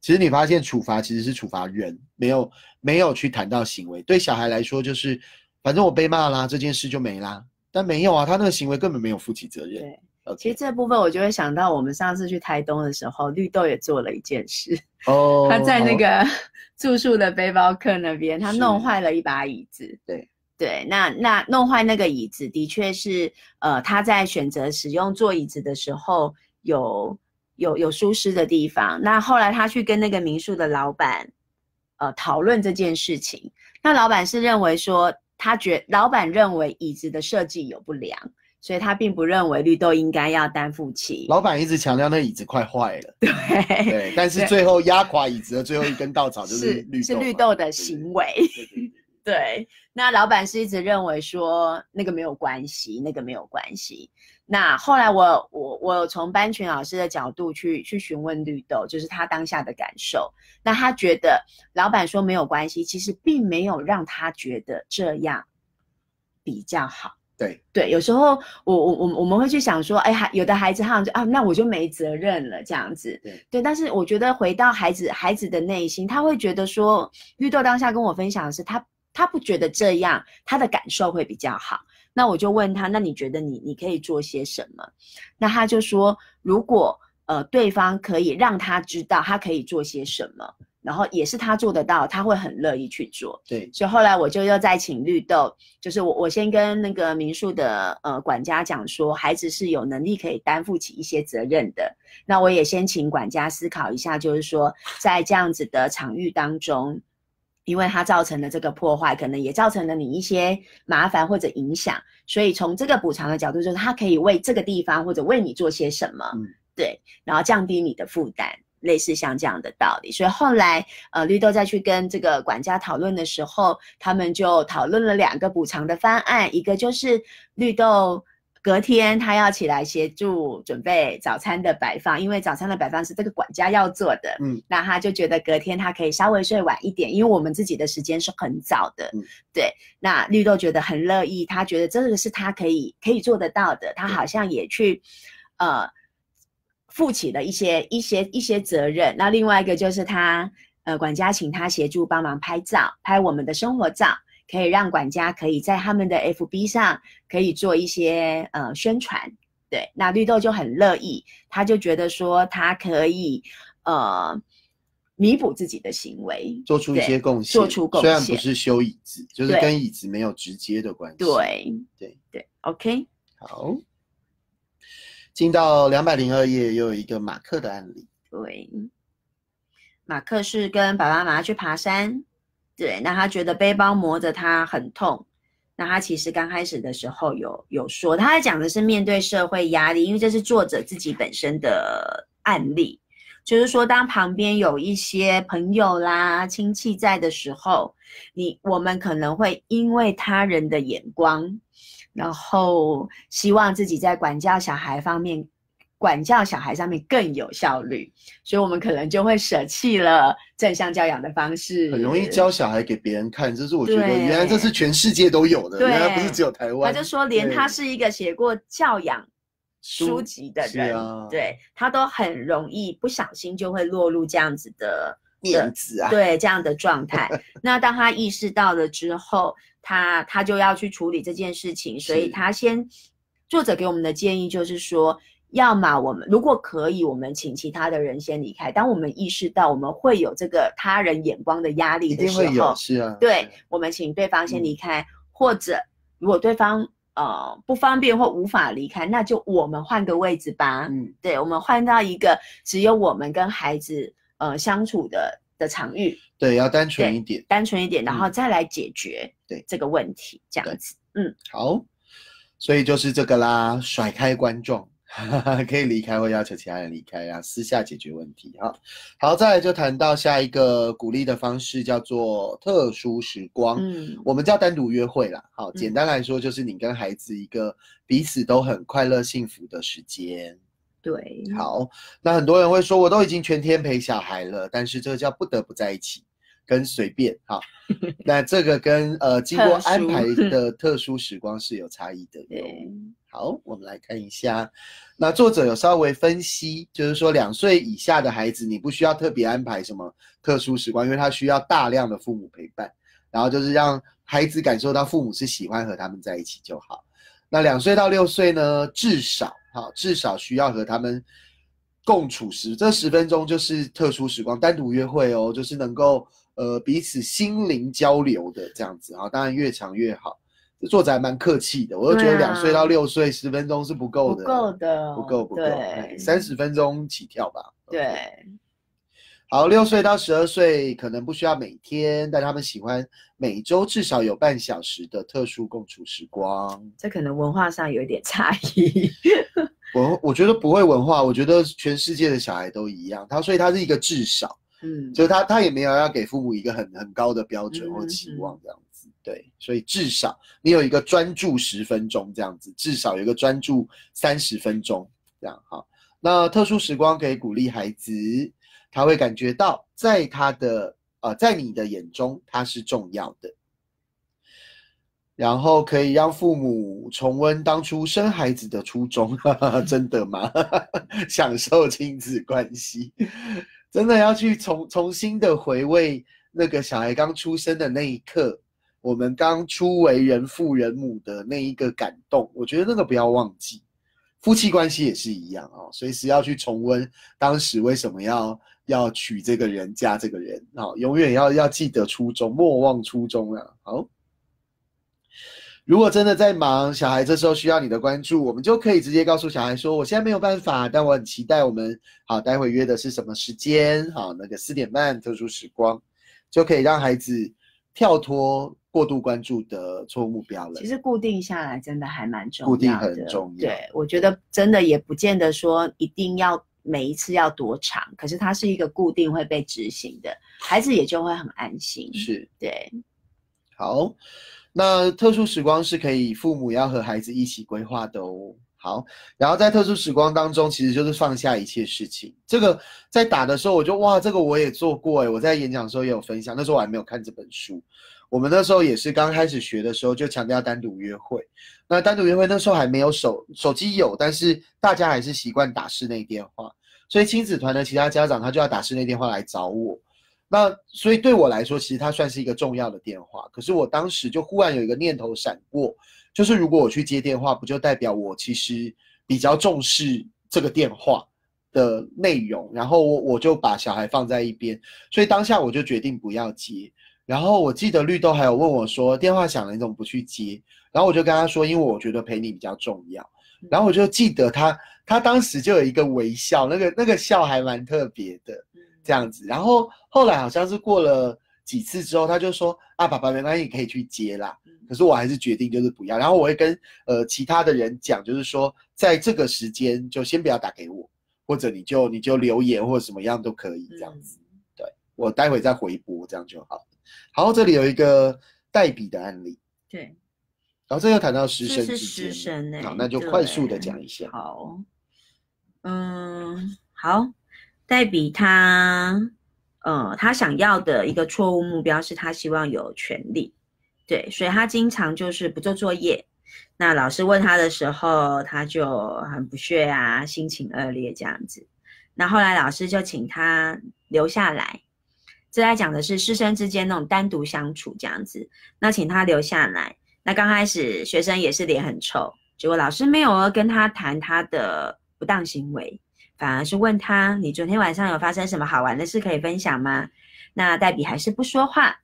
其实你发现处罚其实是处罚人，没有没有去谈到行为。对小孩来说，就是反正我被骂啦，这件事就没啦。但没有啊，他那个行为根本没有负起责任。对。其实这部分我就会想到，我们上次去台东的时候，绿豆也做了一件事。哦，他在那好个 住宿的背包客那边，他弄坏了一把椅子。对对，那那弄坏那个椅子，的确是呃，他在选择使用坐椅子的时候有有有舒适的地方。那后来他去跟那个民宿的老板呃讨论这件事情，那老板是认为说，他觉老板认为椅子的设计有不良。所以他并不认为绿豆应该要担负起，老板一直强调那椅子快坏了，对对，但是最后压垮椅子的最后一根稻草就是是绿豆是，是绿豆的行为。对对对对 对，那老板是一直认为说那个没有关系，那个没有关系。那后来我我我有从班群老师的角度去去询问绿豆，就是他当下的感受。那他觉得老板说没有关系，其实并没有让他觉得这样比较好。对对，有时候我我我我们会去想说，哎，孩有的孩子好像就啊，那我就没责任了这样子。对对，但是我觉得回到孩子孩子的内心，他会觉得说，绿豆当下跟我分享的是他他不觉得这样，他的感受会比较好。那我就问他，那你觉得你你可以做些什么？那他就说，如果呃对方可以让他知道他可以做些什么，然后也是他做得到，他会很乐意去做。对所以后来我就又再请绿豆，就是我我先跟那个民宿的呃管家讲说，孩子是有能力可以担负起一些责任的。那我也先请管家思考一下，就是说在这样子的场域当中，因为它造成了这个破坏，可能也造成了你一些麻烦或者影响，所以从这个补偿的角度，就是它可以为这个地方或者为你做些什么，嗯对，然后降低你的负担。类似像这样的道理，所以后来呃绿豆再去跟这个管家讨论的时候，他们就讨论了两个补偿的方案，一个就是绿豆隔天他要起来协助准备早餐的摆放，因为早餐的摆放是这个管家要做的，嗯，那他就觉得隔天他可以稍微睡晚一点，因为我们自己的时间是很早的，嗯对。那绿豆觉得很乐意，他觉得这个是他可以可以做得到的，他好像也去呃负起了一些一些一些责任。那另外一个就是他呃管家请他协助帮忙拍照，拍我们的生活照。可以让管家可以在他们的 FB 上可以做一些呃宣传，对，那绿豆就很乐意，他就觉得说他可以呃弥补自己的行为，做出一些贡献，做出贡献。虽然不是修椅子，就是跟椅子没有直接的关系。对对。对，OK，好，进到两百零二页，又有一个马克的案例。对，马克是跟爸爸妈妈去爬山，对，那他觉得背包磨着他很痛。那他其实刚开始的时候有有说，他在讲的是面对社会压力，因为这是作者自己本身的案例，就是说当旁边有一些朋友啦、亲戚在的时候，你我们可能会因为他人的眼光，然后希望自己在管教小孩方面。管教小孩上面更有效率，所以我们可能就会舍弃了正向教养的方式，很容易教小孩给别人看，这是我觉得原来这是全世界都有的，对原来不是只有台湾他。就说，连他是一个写过教养书书籍的人，对他都很容易不小心就会落入这样子的 面子啊，对这样的状态。那当他意识到了之后，他他就要去处理这件事情，所以他先作者给我们的建议就是说。要么我们如果可以，我们请其他的人先离开。当我们意识到我们会有这个他人眼光的压力的时候，是啊，对我们请对方先嗯离开，或者如果对方呃不方便或无法离开，那就我们换个位置吧。嗯，对，我们换到一个只有我们跟孩子呃相处的的场域，对，要单纯一点。单纯一点，然后嗯再来解决对这个问题，这样子。嗯。好，所以就是这个啦，甩开观众。可以离开或要求其他人离开啊，私下解决问题哈。好，再来就谈到下一个鼓励的方式，叫做特殊时光。嗯我们叫单独约会啦。好，嗯简单来说就是你跟孩子一个彼此都很快乐幸福的时间。对，好，那很多人会说，我都已经全天陪小孩了，但是这个叫不得不在一起，跟随便哈。那这个跟呃经过安排 的特殊时光是有差异的哟。好，我们来看一下，那作者有稍微分析，就是说两岁以下的孩子，你不需要特别安排什么特殊时光，因为他需要大量的父母陪伴，然后就是让孩子感受到父母是喜欢和他们在一起就好。那两岁到六岁呢，至少哈，至少需要和他们共处时，这十分钟就是特殊时光，单独约会哦，就是能够呃彼此心灵交流的这样子啊，当然越长越好。这作者还蛮客气的，我就觉得两岁到六岁十分钟是不够的不，够的，不够不够，对，三十分钟起跳吧。对，好，六岁到十二岁可能不需要每天，但他们喜欢每周至少有半小时的特殊共处时光。这可能文化上有一点差异。我我觉得不会文化，我觉得全世界的小孩都一样。他所以他是一个至少，嗯，就是他他也没有要给父母一个很很高的标准或嗯期望这样子。对，所以至少你有一个专注十分钟这样子，至少有一个专注三十分钟这样哈。那特殊时光可以鼓励孩子，他会感觉到在他的呃在你的眼中他是重要的，然后可以让父母重温当初生孩子的初衷，真的吗？享受亲子关系，真的要去重重新的回味那个小孩刚出生的那一刻，我们刚初为人父人母的那一个感动，我觉得那个不要忘记。夫妻关系也是一样哦，随时要去重温当时为什么要要娶这个人嫁这个人啊、哦，永远要要记得初衷，莫忘初衷啊。好，如果真的在忙，小孩这时候需要你的关注，我们就可以直接告诉小孩说，我现在没有办法，但我很期待我们好，待会约的是什么时间？好，那个四点半特殊时光，就可以让孩子跳脱过度关注的错误目标了其。实固定下来真的还蛮重要的，固定很重要对，我觉得真的也不见得说一定要每一次要多长，可是它是一个固定会被执行的，孩子也就会很安心。是。对，好，那特殊时光是可以父母要和孩子一起规划的哦。好，然后在特殊时光当中，其实就是放下一切事情。这个在打的时候，我就哇，这个我也做过诶，我在演讲的时候也有分享，那时候我还没有看这本书。我们那时候也是刚开始学的时候，就强调单独约会。那单独约会那时候还没有手手机有，但是大家还是习惯打室内电话，所以亲子团的其他家长他就要打室内电话来找我。那所以对我来说，其实它算是一个重要的电话。可是我当时就忽然有一个念头闪过，就是如果我去接电话，不就代表我其实比较重视这个电话的内容，然后我我就把小孩放在一边，所以当下我就决定不要接。然后我记得绿豆还有问我说，电话响了你怎么不去接？然后我就跟他说，因为我觉得陪你比较重要。然后我就记得他，他当时就有一个微笑，那个那个笑还蛮特别的。这样子，然后后来好像是过了几次之后，他就说啊，爸爸没关系，你可以去接啦。可是我还是决定就是不要。然后我会跟呃其他的人讲，就是说在这个时间就先不要打给我，或者你就你就留言或者什么样都可以这样子。对我待会再回拨，这样就好。好，这里有一个代笔的案例，对，然后这又谈到师生之间，师生呢、好，那就快速的讲一下。好，嗯，好，黛比他，呃，他想要的一个错误目标是他希望有权利，对，所以他经常就是不做作业。那老师问他的时候，他就很不屑啊，心情恶劣这样子。那后来老师就请他留下来，这在讲的是师生之间那种单独相处这样子。那请他留下来。那刚开始学生也是脸很臭，结果老师没有跟他谈他的不当行为，反而是问他：“你昨天晚上有发生什么好玩的事可以分享吗？”那黛比还是不说话，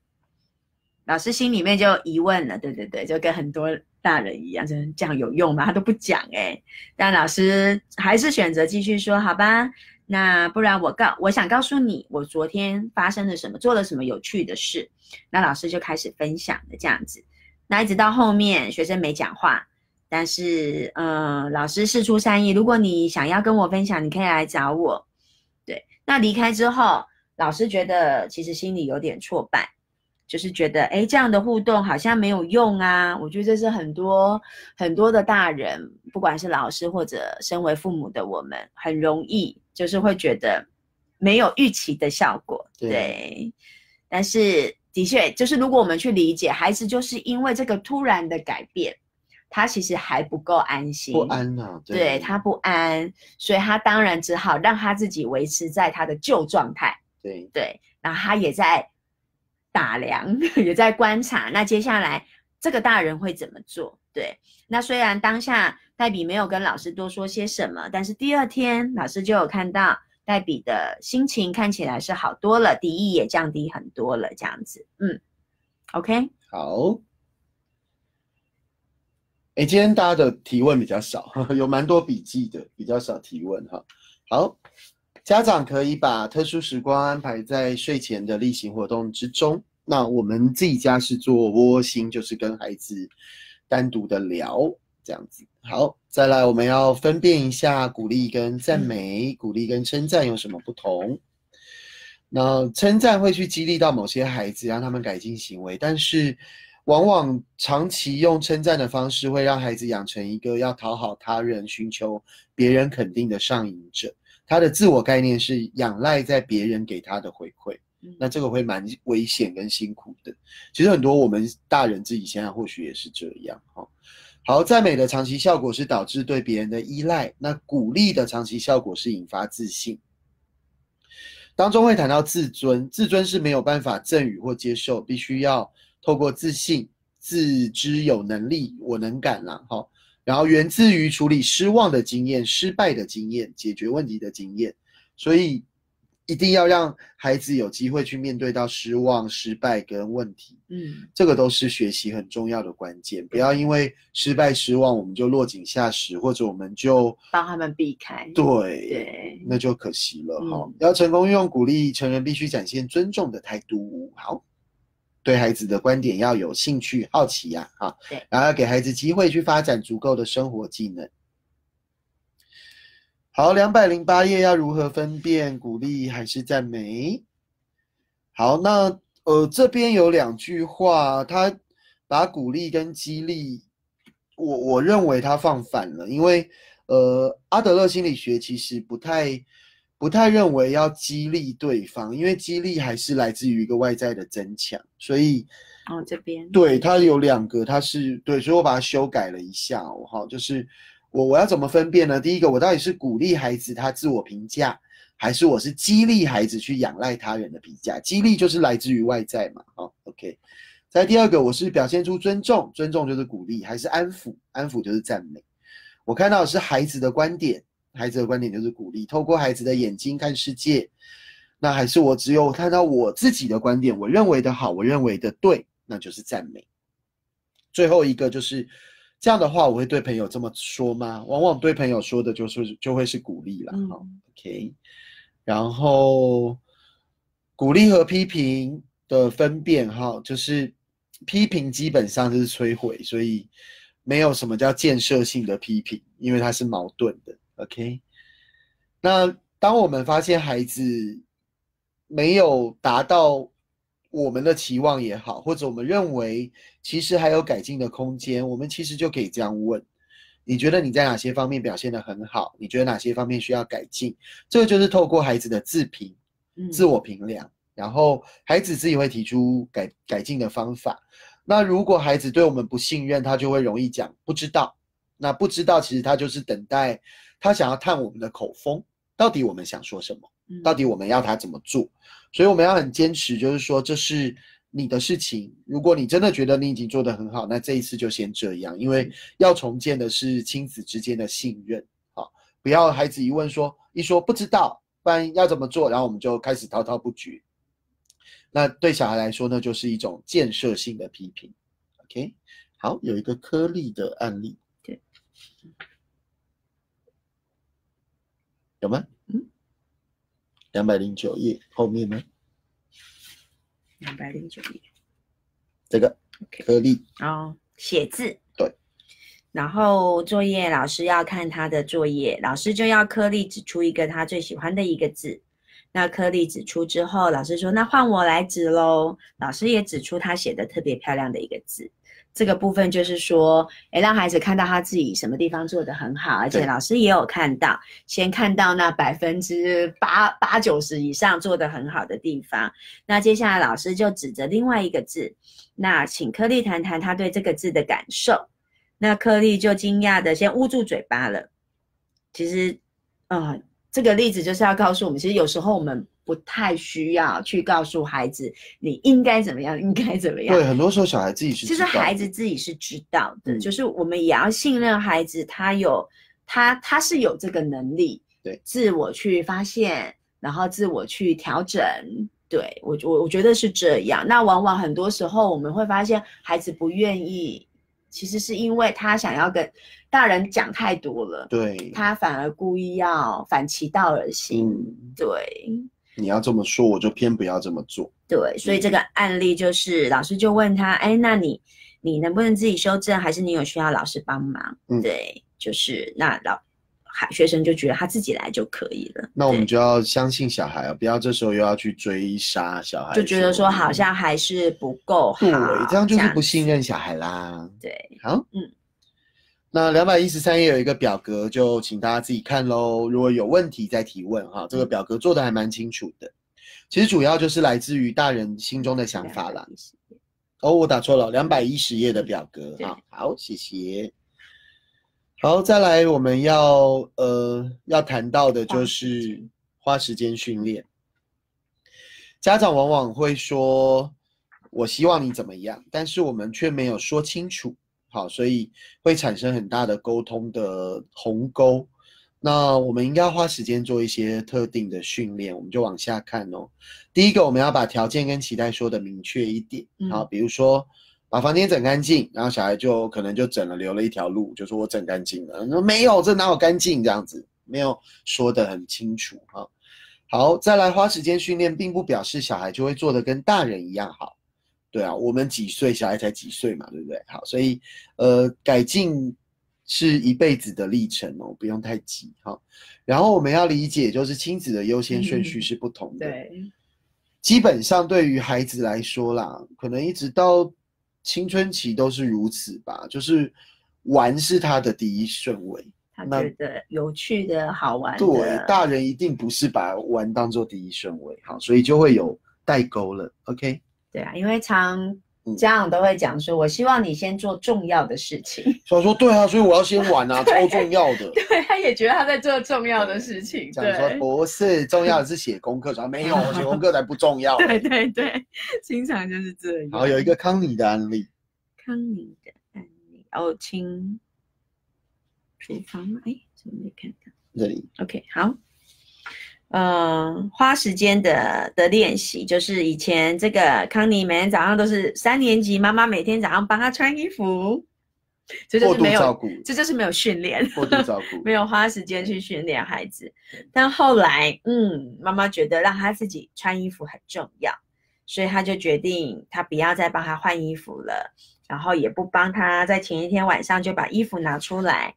老师心里面就疑问了，对对对，就跟很多大人一样，就是这样有用吗？他都不讲哎、但老师还是选择继续说：“好吧，那不然我告我想告诉你，我昨天发生了什么，做了什么有趣的事。”那老师就开始分享了这样子。那一直到后面学生没讲话，但是，嗯，老师事出善意，如果你想要跟我分享，你可以来找我。对，那离开之后，老师觉得其实心里有点挫败，就是觉得，哎，这样的互动好像没有用啊。我觉得这是很多很多的大人，不管是老师或者身为父母的我们，很容易就是会觉得没有预期的效果。对，但是的确，就是如果我们去理解，孩子就是因为这个突然的改变。他其实还不够安心，不安呐，对他不安，所以他当然只好让他自己维持在他的旧状态。对对，然后他也在打量，也在观察。那接下来这个大人会怎么做？对，那虽然当下黛比没有跟老师多说些什么，但是第二天老师就有看到黛比的心情看起来是好多了，敌意也降低很多了，这样子。嗯，OK，好。哎，今天大家的提问比较少，有蛮多笔记的，比较少提问哈。好，家长可以把特殊时光安排在睡前的例行活动之中。那我们自己家是做窝心，就是跟孩子单独的聊这样子。好，再来我们要分辨一下鼓励跟赞美，鼓励跟称赞有什么不同？那称赞会去激励到某些孩子，让他们改进行为，但是。往往长期用称赞的方式，会让孩子养成一个要讨好他人、寻求别人肯定的上瘾者。他的自我概念是仰赖在别人给他的回馈，那这个会蛮危险跟辛苦的。其实很多我们大人自己现在或许也是这样。哈，好，赞美的长期效果是导致对别人的依赖，那鼓励的长期效果是引发自信。当中会谈到自尊，自尊是没有办法赠予或接受，必须要。透过自信、自知有能力，我能感了哈。然后源自于处理失望的经验、失败的经验、解决问题的经验，所以一定要让孩子有机会去面对到失望、失败跟问题。嗯，这个都是学习很重要的关键。不要因为失败、失望，我们就落井下石，或者我们就帮他们避开。对对，那就可惜了哈。要成功运用鼓励，成人必须展现尊重的态度。好。对孩子的观点要有兴趣、好奇呀，哈，对，然后要给孩子机会去发展足够的生活技能。好，两百零八页要如何分辨鼓励还是赞美？好，那呃这边有两句话，他把鼓励跟激励，我我认为他放反了，因为呃阿德勒心理学其实不太。不太认为要激励对方，因为激励还是来自于一个外在的增强，所以哦这边对它有两个，它是对，所以我把它修改了一下哦，哈，就是我我要怎么分辨呢？第一个，我到底是鼓励孩子他自我评价，还是我是激励孩子去仰赖他人的评价？激励就是来自于外在嘛，哦 o k 再第二个，我是表现出尊重，尊重就是鼓励，还是安抚，安抚就是赞美？我看到的是孩子的观点。孩子的观点就是鼓励，透过孩子的眼睛看世界。那还是我只有看到我自己的观点，我认为的好，我认为的对，那就是赞美。最后一个就是这样的话，我会对朋友这么说吗？往往对朋友说的就是就会是鼓励了。好，OK。然后鼓励和批评的分辨，哈，就是批评基本上就是摧毁，所以没有什么叫建设性的批评，因为它是矛盾的。OK，那当我们发现孩子没有达到我们的期望也好，或者我们认为其实还有改进的空间，我们其实就可以这样问：你觉得你在哪些方面表现得很好？你觉得哪些方面需要改进？这个就是透过孩子的自评、自我评量，然后孩子自己会提出改改进的方法。那如果孩子对我们不信任，他就会容易讲不知道。那不知道，其实他就是等待。他想要探我们的口风，到底我们想说什么？到底我们要他怎么做？所以我们要很坚持，就是说这是你的事情。如果你真的觉得你已经做得很好，那这一次就先这样，因为要重建的是亲子之间的信任。好，不要孩子一问说一说不知道，不然要怎么做，然后我们就开始滔滔不绝。那对小孩来说呢，就是一种建设性的批评。OK，好，有一个颗粒的案例。对。有吗？嗯，两百零九页后面呢？两百零九页，这个颗粒哦，写字对，然后作业老师要看他的作业，老师就要颗粒指出一个他最喜欢的一个字。那颗粒指出之后，老师说：“那换我来指喽。”老师也指出他写的特别漂亮的一个字。这个部分就是说，诶让孩子看到他自己什么地方做得很好，而且老师也有看到，先看到那百分之八八九十以上做得很好的地方。那接下来老师就指着另外一个字，那请颗粒谈谈他对这个字的感受。那颗粒就惊讶的先捂住嘴巴了。其实，呃，这个例子就是要告诉我们，其实有时候我们不太需要去告诉孩子你应该怎么样，应该怎么样。对，很多时候小孩自己是其实知道的孩子自己是知道的，嗯就是我们也要信任孩子，他有他他是有这个能力，对，自我去发现，然后自我去调整。对我我我觉得是这样。那往往很多时候我们会发现孩子不愿意，其实是因为他想要跟大人讲太多了，对，他反而故意要反其道而行。嗯，对，你要这么说，我就偏不要这么做。对，所以这个案例就是老师就问他，哎，那你你能不能自己修正，还是你有需要老师帮忙？嗯对，就是那老孩学生就觉得他自己来就可以了。那我们就要相信小孩啊，不要这时候又要去追杀小孩，就觉得说好像还是不够好，对，这样就是不信任小孩啦。对，好，嗯，那两百一十三页有一个表格，就请大家自己看喽。如果有问题再提问哈，这个表格做的还蛮清楚的。其实主要就是来自于大人心中的想法啦。哦，我打错了，两百一十页的表格对哈。好，谢谢。好，再来我们要呃要谈到的就是花时间训练。家长往往会说：“我希望你怎么样”，但是我们却没有说清楚。好，所以会产生很大的沟通的鸿沟。那我们应该要花时间做一些特定的训练，我们就往下看哦。第一个，我们要把条件跟期待说的明确一点。嗯好，比如说把房间整干净，然后小孩就可能就整了留了一条路，就说我整干净了。说没有，这哪有干净这样子，没有说的很清楚哈。好，再来花时间训练，并不表示小孩就会做的跟大人一样好。对啊，我们几岁，小孩才几岁嘛，对不对？好，所以呃，改进是一辈子的历程哦，不用太急哈。然后我们要理解，就是亲子的优先顺序嗯是不同的。对，基本上对于孩子来说啦，可能一直到青春期都是如此吧，就是玩是他的第一顺位。他那觉得有趣的好玩的，对，大人一定不是把玩当做第一顺位，好，所以就会有代沟了。OK，对啊，因为常嗯家长都会讲说，我希望你先做重要的事情。所以说对啊，所以我要先玩啊，超重要的。对，他也觉得他在做重要的事情。讲说对，不是重要的是写功课，说没有，写功课才不重要。对对对，经常就是这样。好，有一个康妮的案例，康宁的案例，哦，请厨房吗？哎，怎么没看到这里？OK，好。嗯，花时间的的练习，就是以前这个康妮每天早上都是三年级，妈妈每天早上帮她穿衣服，这就是没有，照顾，这就是没有训练，过度照顾，没有花时间去训练孩子。但后来，嗯，妈妈觉得让他自己穿衣服很重要，所以她就决定她不要再帮他换衣服了，然后也不帮他在前一天晚上就把衣服拿出来。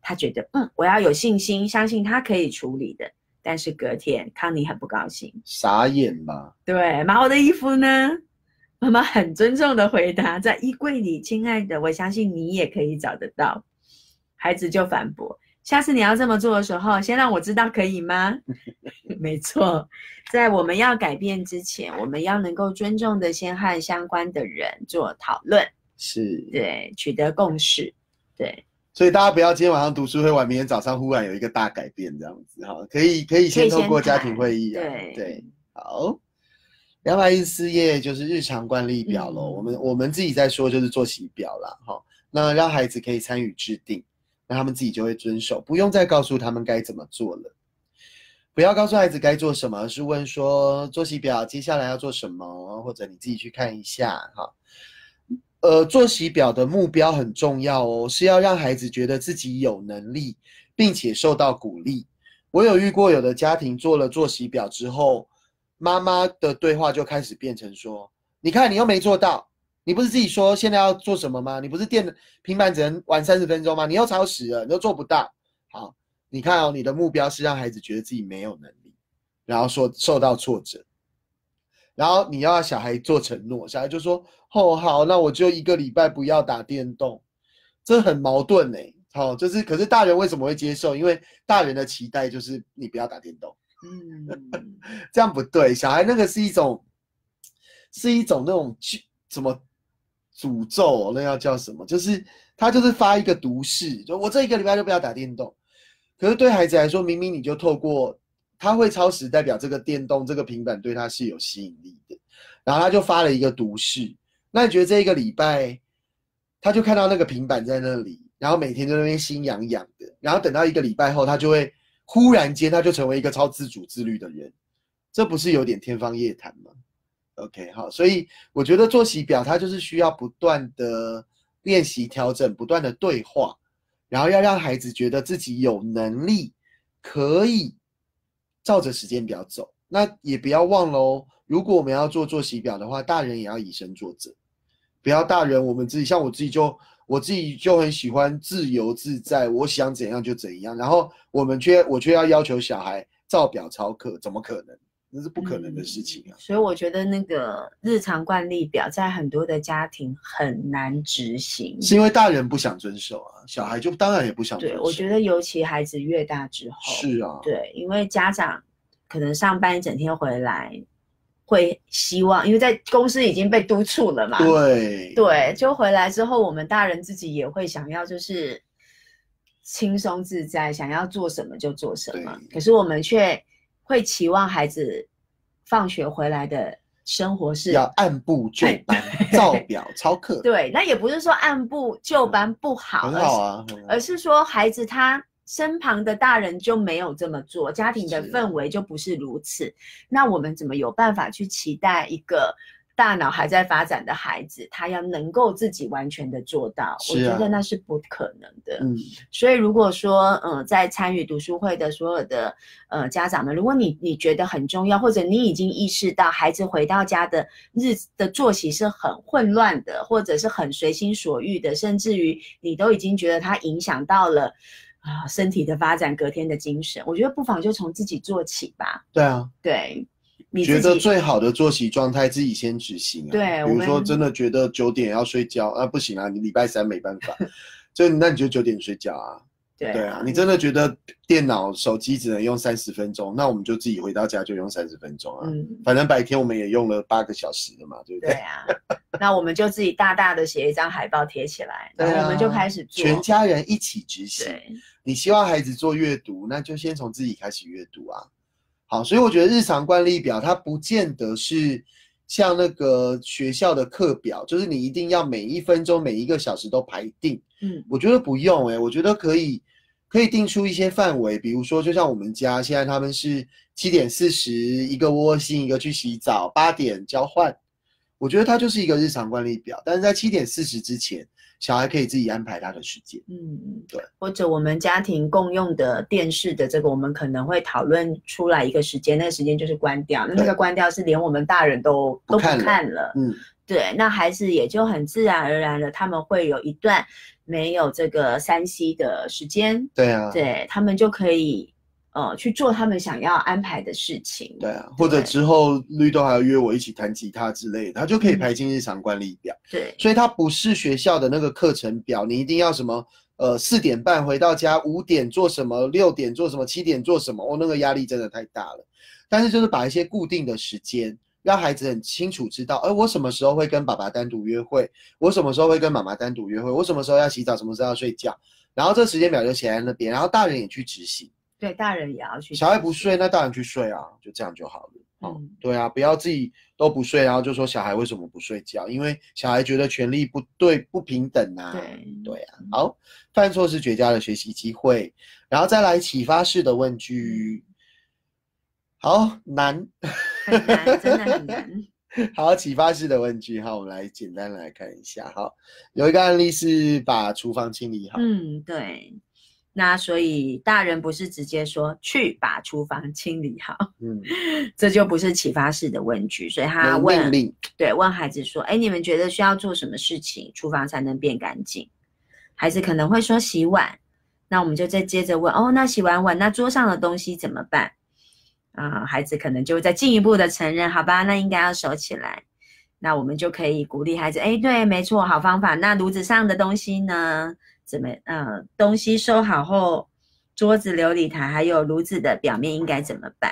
她觉得，嗯，我要有信心，相信他可以处理的。但是隔天，康妮很不高兴，傻眼吧？对，妈，我的衣服呢？妈妈很尊重的回答，在衣柜里，亲爱的，我相信你也可以找得到。孩子就反驳，下次你要这么做的时候，先让我知道可以吗？没错，在我们要改变之前，我们要能够尊重的先和相关的人做讨论，是，对，取得共识，对，所以大家不要今天晚上读书会完，明天早上忽然有一个大改变这样子哈，可以可以先先透过家庭会议啊，对对，好。两百一十四页就是日常惯例表喽，嗯我们我们自己在说就是作息表啦，哈，那让孩子可以参与制定，那他们自己就会遵守，不用再告诉他们该怎么做了。不要告诉孩子该做什么，而是问说作息表接下来要做什么，或者你自己去看一下哈。呃，作息表的目标很重要哦，是要让孩子觉得自己有能力，并且受到鼓励。我有遇过有的家庭做了作息表之后，妈妈的对话就开始变成说：“你看，你又没做到，你不是自己说现在要做什么吗？你不是电平板只能玩三十分钟吗？你又超时了，你又做不到。好，你看哦，你的目标是让孩子觉得自己没有能力，然后说受到挫折，然后你要小孩做承诺，小孩就说哦好，那我就一个礼拜不要打电动，这很矛盾呢。好，就是可是大人为什么会接受？因为大人的期待就是你不要打电动。嗯，这样不对。小孩那个是一种，是一种那种什么诅咒？那要叫什么？就是他就是发一个毒誓，就我这一个礼拜就不要打电动。可是对孩子来说，明明你就透过他会超时，代表这个电动、这个平板对他是有吸引力的。然后他就发了一个毒誓。那你觉得这一个礼拜，他就看到那个平板在那里，然后每天在那边心痒痒的。然后等到一个礼拜后，他就会。忽然间，他就成为一个超自主自律的人，这不是有点天方夜谭吗？OK，好，所以我觉得作息表它就是需要不断的练习调整，不断的对话，然后要让孩子觉得自己有能力可以照着时间表走。那也不要忘了哦，如果我们要做作息表的话，大人也要以身作则，不要大人我们自己，像我自己就。我自己就很喜欢自由自在，我想怎样就怎样。然后我们却我却要要求小孩照表操课，怎么可能？那是不可能的事情啊！所以我觉得那个日常惯例表在很多的家庭很难执行，是因为大人不想遵守啊，小孩就当然也不想遵守。对，我觉得尤其孩子越大之后，是啊，对，因为家长可能上班一整天回来。会希望，因为在公司已经被督促了嘛。对对，就回来之后，我们大人自己也会想要，就是轻松自在，想要做什么就做什么。可是我们却会期望孩子放学回来的生活是要按部就班、照表操课。对，那也不是说按部就班不好，很好啊，而是说孩子他。身旁的大人就没有这么做，家庭的氛围就不是如此。那我们怎么有办法去期待一个大脑还在发展的孩子，他要能够自己完全的做到？我觉得那是不可能的。嗯，所以如果说，嗯，在参与读书会的所有的呃家长们，如果你你觉得很重要，或者你已经意识到孩子回到家的日的作息是很混乱的，或者是很随心所欲的，甚至于你都已经觉得他影响到了。啊，身体的发展，隔天的精神，我觉得不妨就从自己做起吧。对啊，对，你觉得最好的作息状态自己先执行啊。对，比如说真的觉得九点要睡觉啊，不行啊，你礼拜三没办法，就那你就九点睡觉啊。对啊，你真的觉得电脑、手机只能用三十分钟，那我们就自己回到家就用三十分钟啊。嗯，反正白天我们也用了八个小时了嘛，对不对？对啊，那我们就自己大大的写一张海报贴起来，然后我们就开始做，全家人一起执行。你希望孩子做阅读，那就先从自己开始阅读啊。好，所以我觉得日常惯例表它不见得是像那个学校的课表，就是你一定要每一分钟、每一个小时都排定。嗯，我觉得不用哎，我觉得可以。可以定出一些范围，比如说，就像我们家现在他们是七点四十一个窝心，一个去洗澡，八点交换。我觉得它就是一个日常惯例表，但是在七点四十之前，小孩可以自己安排他的时间。嗯嗯，对。或者我们家庭共用的电视的这个，我们可能会讨论出来一个时间，那个时间就是关掉。那那个关掉是连我们大人都都不看了。嗯，对。那孩子也就很自然而然的，他们会有一段。没有这个三 C 的时间，对啊，对他们就可以呃去做他们想要安排的事情，对啊，或者之后绿豆还要约我一起弹吉他之类的，他就可以排进日常管理表。对，所以它不是学校的那个课程表，你一定要什么呃四点半回到家，五点做什么，六点做什么，七点做什么，哦，那个压力真的太大了。但是就是把一些固定的时间。让孩子很清楚知道，哎，我什么时候会跟爸爸单独约会？我什么时候会跟妈妈单独约会？我什么时候要洗澡？什么时候要睡觉？然后这时间表就写在那边，然后大人也去执行。对，大人也要去。小孩不睡，那大人去睡啊，就这样就好了。嗯，对啊，不要自己都不睡，然后就说小孩为什么不睡觉？因为小孩觉得权力不对、不平等啊。对，对啊。好，犯错是绝佳的学习机会，然后再来启发式的问句。好难，很难，真的很难。好，启发式的问句，哈，我们来简单来看一下。好，有一个案例是把厨房清理好。嗯，对。那所以大人不是直接说去把厨房清理好，嗯，这就不是启发式的问句，所以他有问对，问孩子说：“哎，你们觉得需要做什么事情，厨房才能变干净？”孩子可能会说洗碗，那我们就再接着问：“哦，那洗完碗，那桌上的东西怎么办？”啊、孩子可能就会再进一步的承认：“好吧，那应该要收起来。”那我们就可以鼓励孩子：“哎，对，没错，好方法。那炉子上的东西呢？怎么？呃，东西收好后，桌子、琉璃台还有炉子的表面应该怎么办？”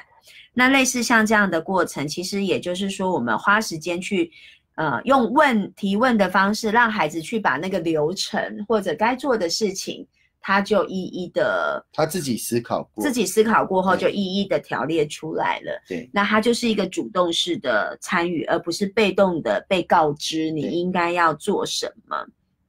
那类似像这样的过程，其实也就是说，我们花时间去，呃，用问提问的方式，让孩子去把那个流程或者该做的事情，他就一一的他自己思考过，自己思考过后，就一一的条列出来了。对，那他就是一个主动式的参与，而不是被动的被告知你应该要做什么。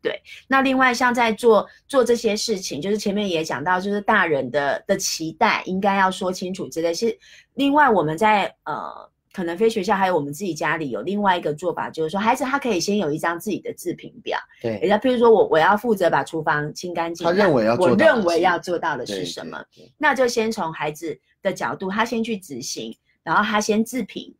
对，那另外像在做做这些事情，就是前面也讲到，就是大人的的期待应该要说清楚之类。是另外我们在呃，可能非学校还有我们自己家里有另外一个做法，就是说孩子他可以先有一张自己的自评表，对人，家譬如说我我要负责把厨房清干净，他认为要那我认为要做到的是什么？？那就先从孩子的角度，他先去执行，然后他先自评。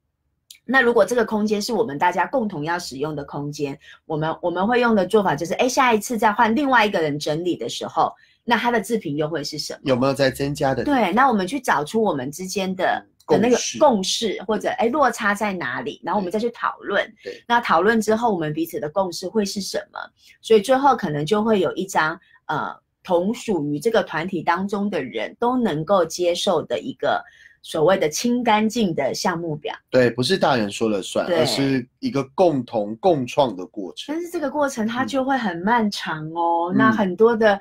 那如果这个空间是我们大家共同要使用的空间，我们我们会用的做法就是，哎，下一次再换另外一个人整理的时候，那他的自评又会是什么？有没有在增加的？对，那我们去找出我们之间的共的那个共识，或者哎落差在哪里，然后我们再去讨论对。那讨论之后，我们彼此的共识会是什么？所以最后可能就会有一张呃同属于这个团体当中的人都能够接受的一个所谓的清干净的项目表。对，不是大人说了算，而是一个共同共创的过程但。是这个过程它嗯就会很漫长哦。嗯那很多的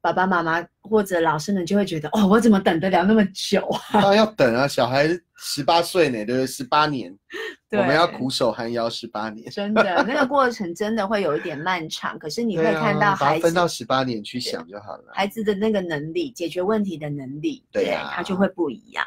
爸爸妈妈或者老师们就会觉得，哦，我怎么等得了那么久啊？当然要等啊，小孩十八岁呢，对不对？十八年，我们要苦守寒窑十八年。真的，那个过程真的会有一点漫长，可是你会看到孩子、分到十八年去想就好了。孩子的那个能力，解决问题的能力，对啊他就会不一样。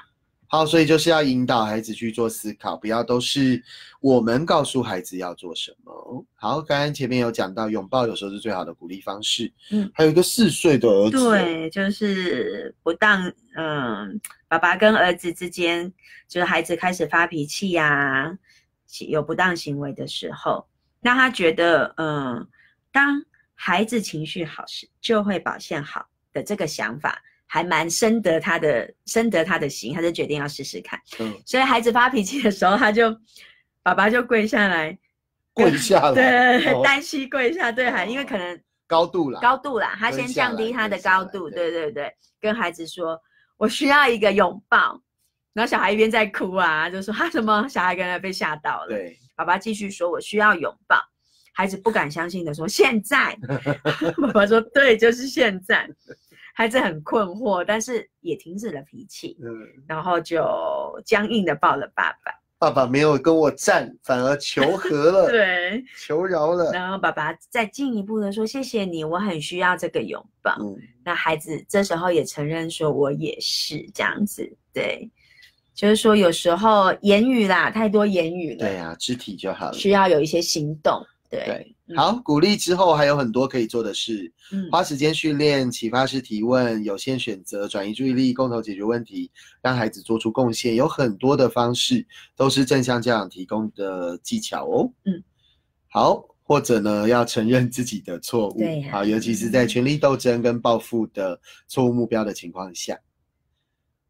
好，所以就是要引导孩子去做思考，不要都是我们告诉孩子要做什么。好，刚刚前面有讲到，拥抱有时候是最好的鼓励方式。嗯，还有一个四岁的儿子，，对，就是不当，嗯，爸爸跟儿子之间，就是孩子开始发脾气呀、有不当行为的时候，那他觉得，嗯，当孩子情绪好时，就会表现好的这个想法，还蛮深得他的深得他的心，他就决定要试试看。嗯，所以孩子发脾气的时候，他就爸爸就跪下来，跪下来，对，哦单膝跪下对孩，因为可能高度啦，高度啦，他先降低他的高度，对对对对，跟孩子说，我需要一个拥抱。然后小孩一边在哭啊，就说他什么？小孩刚才被吓到了。对，爸爸继续说，我需要拥抱。孩子不敢相信的说，现在。爸爸说，对，就是现在。孩子很困惑，但是也停止了脾气，嗯，然后就僵硬的抱了爸爸。爸爸没有跟我战，反而求和了，对，求饶了，然后爸爸再进一步的说，谢谢你，我很需要这个拥抱。嗯，那孩子这时候也承认说，我也是这样子，对，就是说有时候言语啦，太多言语了，对呀、肢体就好了。需要有一些行动，对，好，鼓励之后还有很多可以做的事，嗯，花时间训练、启发式提问、有限选择、转移注意力、共同解决问题，让孩子做出贡献，有很多的方式都是正向家长提供的技巧哦。嗯，好，或者呢要承认自己的错误，好，尤其是在权力斗争跟报复的错误目标的情况下。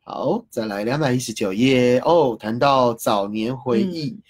好，再来两百一十九页哦，谈到早年回忆。嗯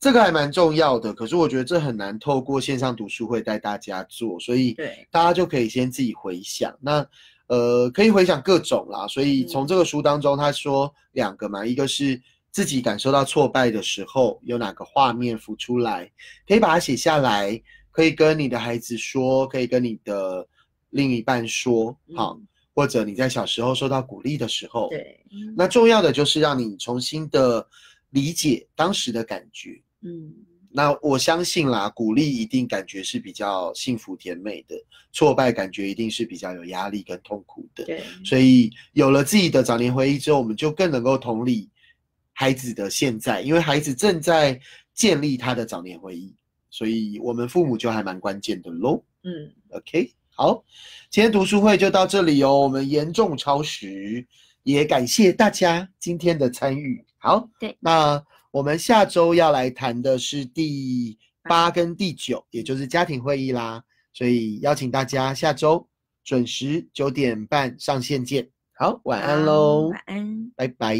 这个还蛮重要的，可是我觉得这很难透过线上读书会带大家做，所以大家就可以先自己回想。那呃，可以回想各种啦。所以从这个书当中，他说两个嘛，一个是自己感受到挫败的时候，有哪个画面浮出来，可以把它写下来，可以跟你的孩子说，可以跟你的另一半说，好，嗯或者你在小时候受到鼓励的时候，对，嗯那重要的就是让你重新的理解当时的感觉。嗯，那我相信啦，鼓励一定感觉是比较幸福甜美的，挫败感觉一定是比较有压力跟痛苦的。对，所以有了自己的早年回忆之后，我们就更能够同理孩子的现在，因为孩子正在建立他的早年回忆，所以我们父母就还蛮关键的喽。嗯，OK，好，今天读书会就到这里哦，我们严重超时，也感谢大家今天的参与。好，对，那我们下周要来谈的是第八跟第九，也就是家庭会议啦，所以邀请大家下周准时九点半上线见。好，晚安喽，晚安。拜拜。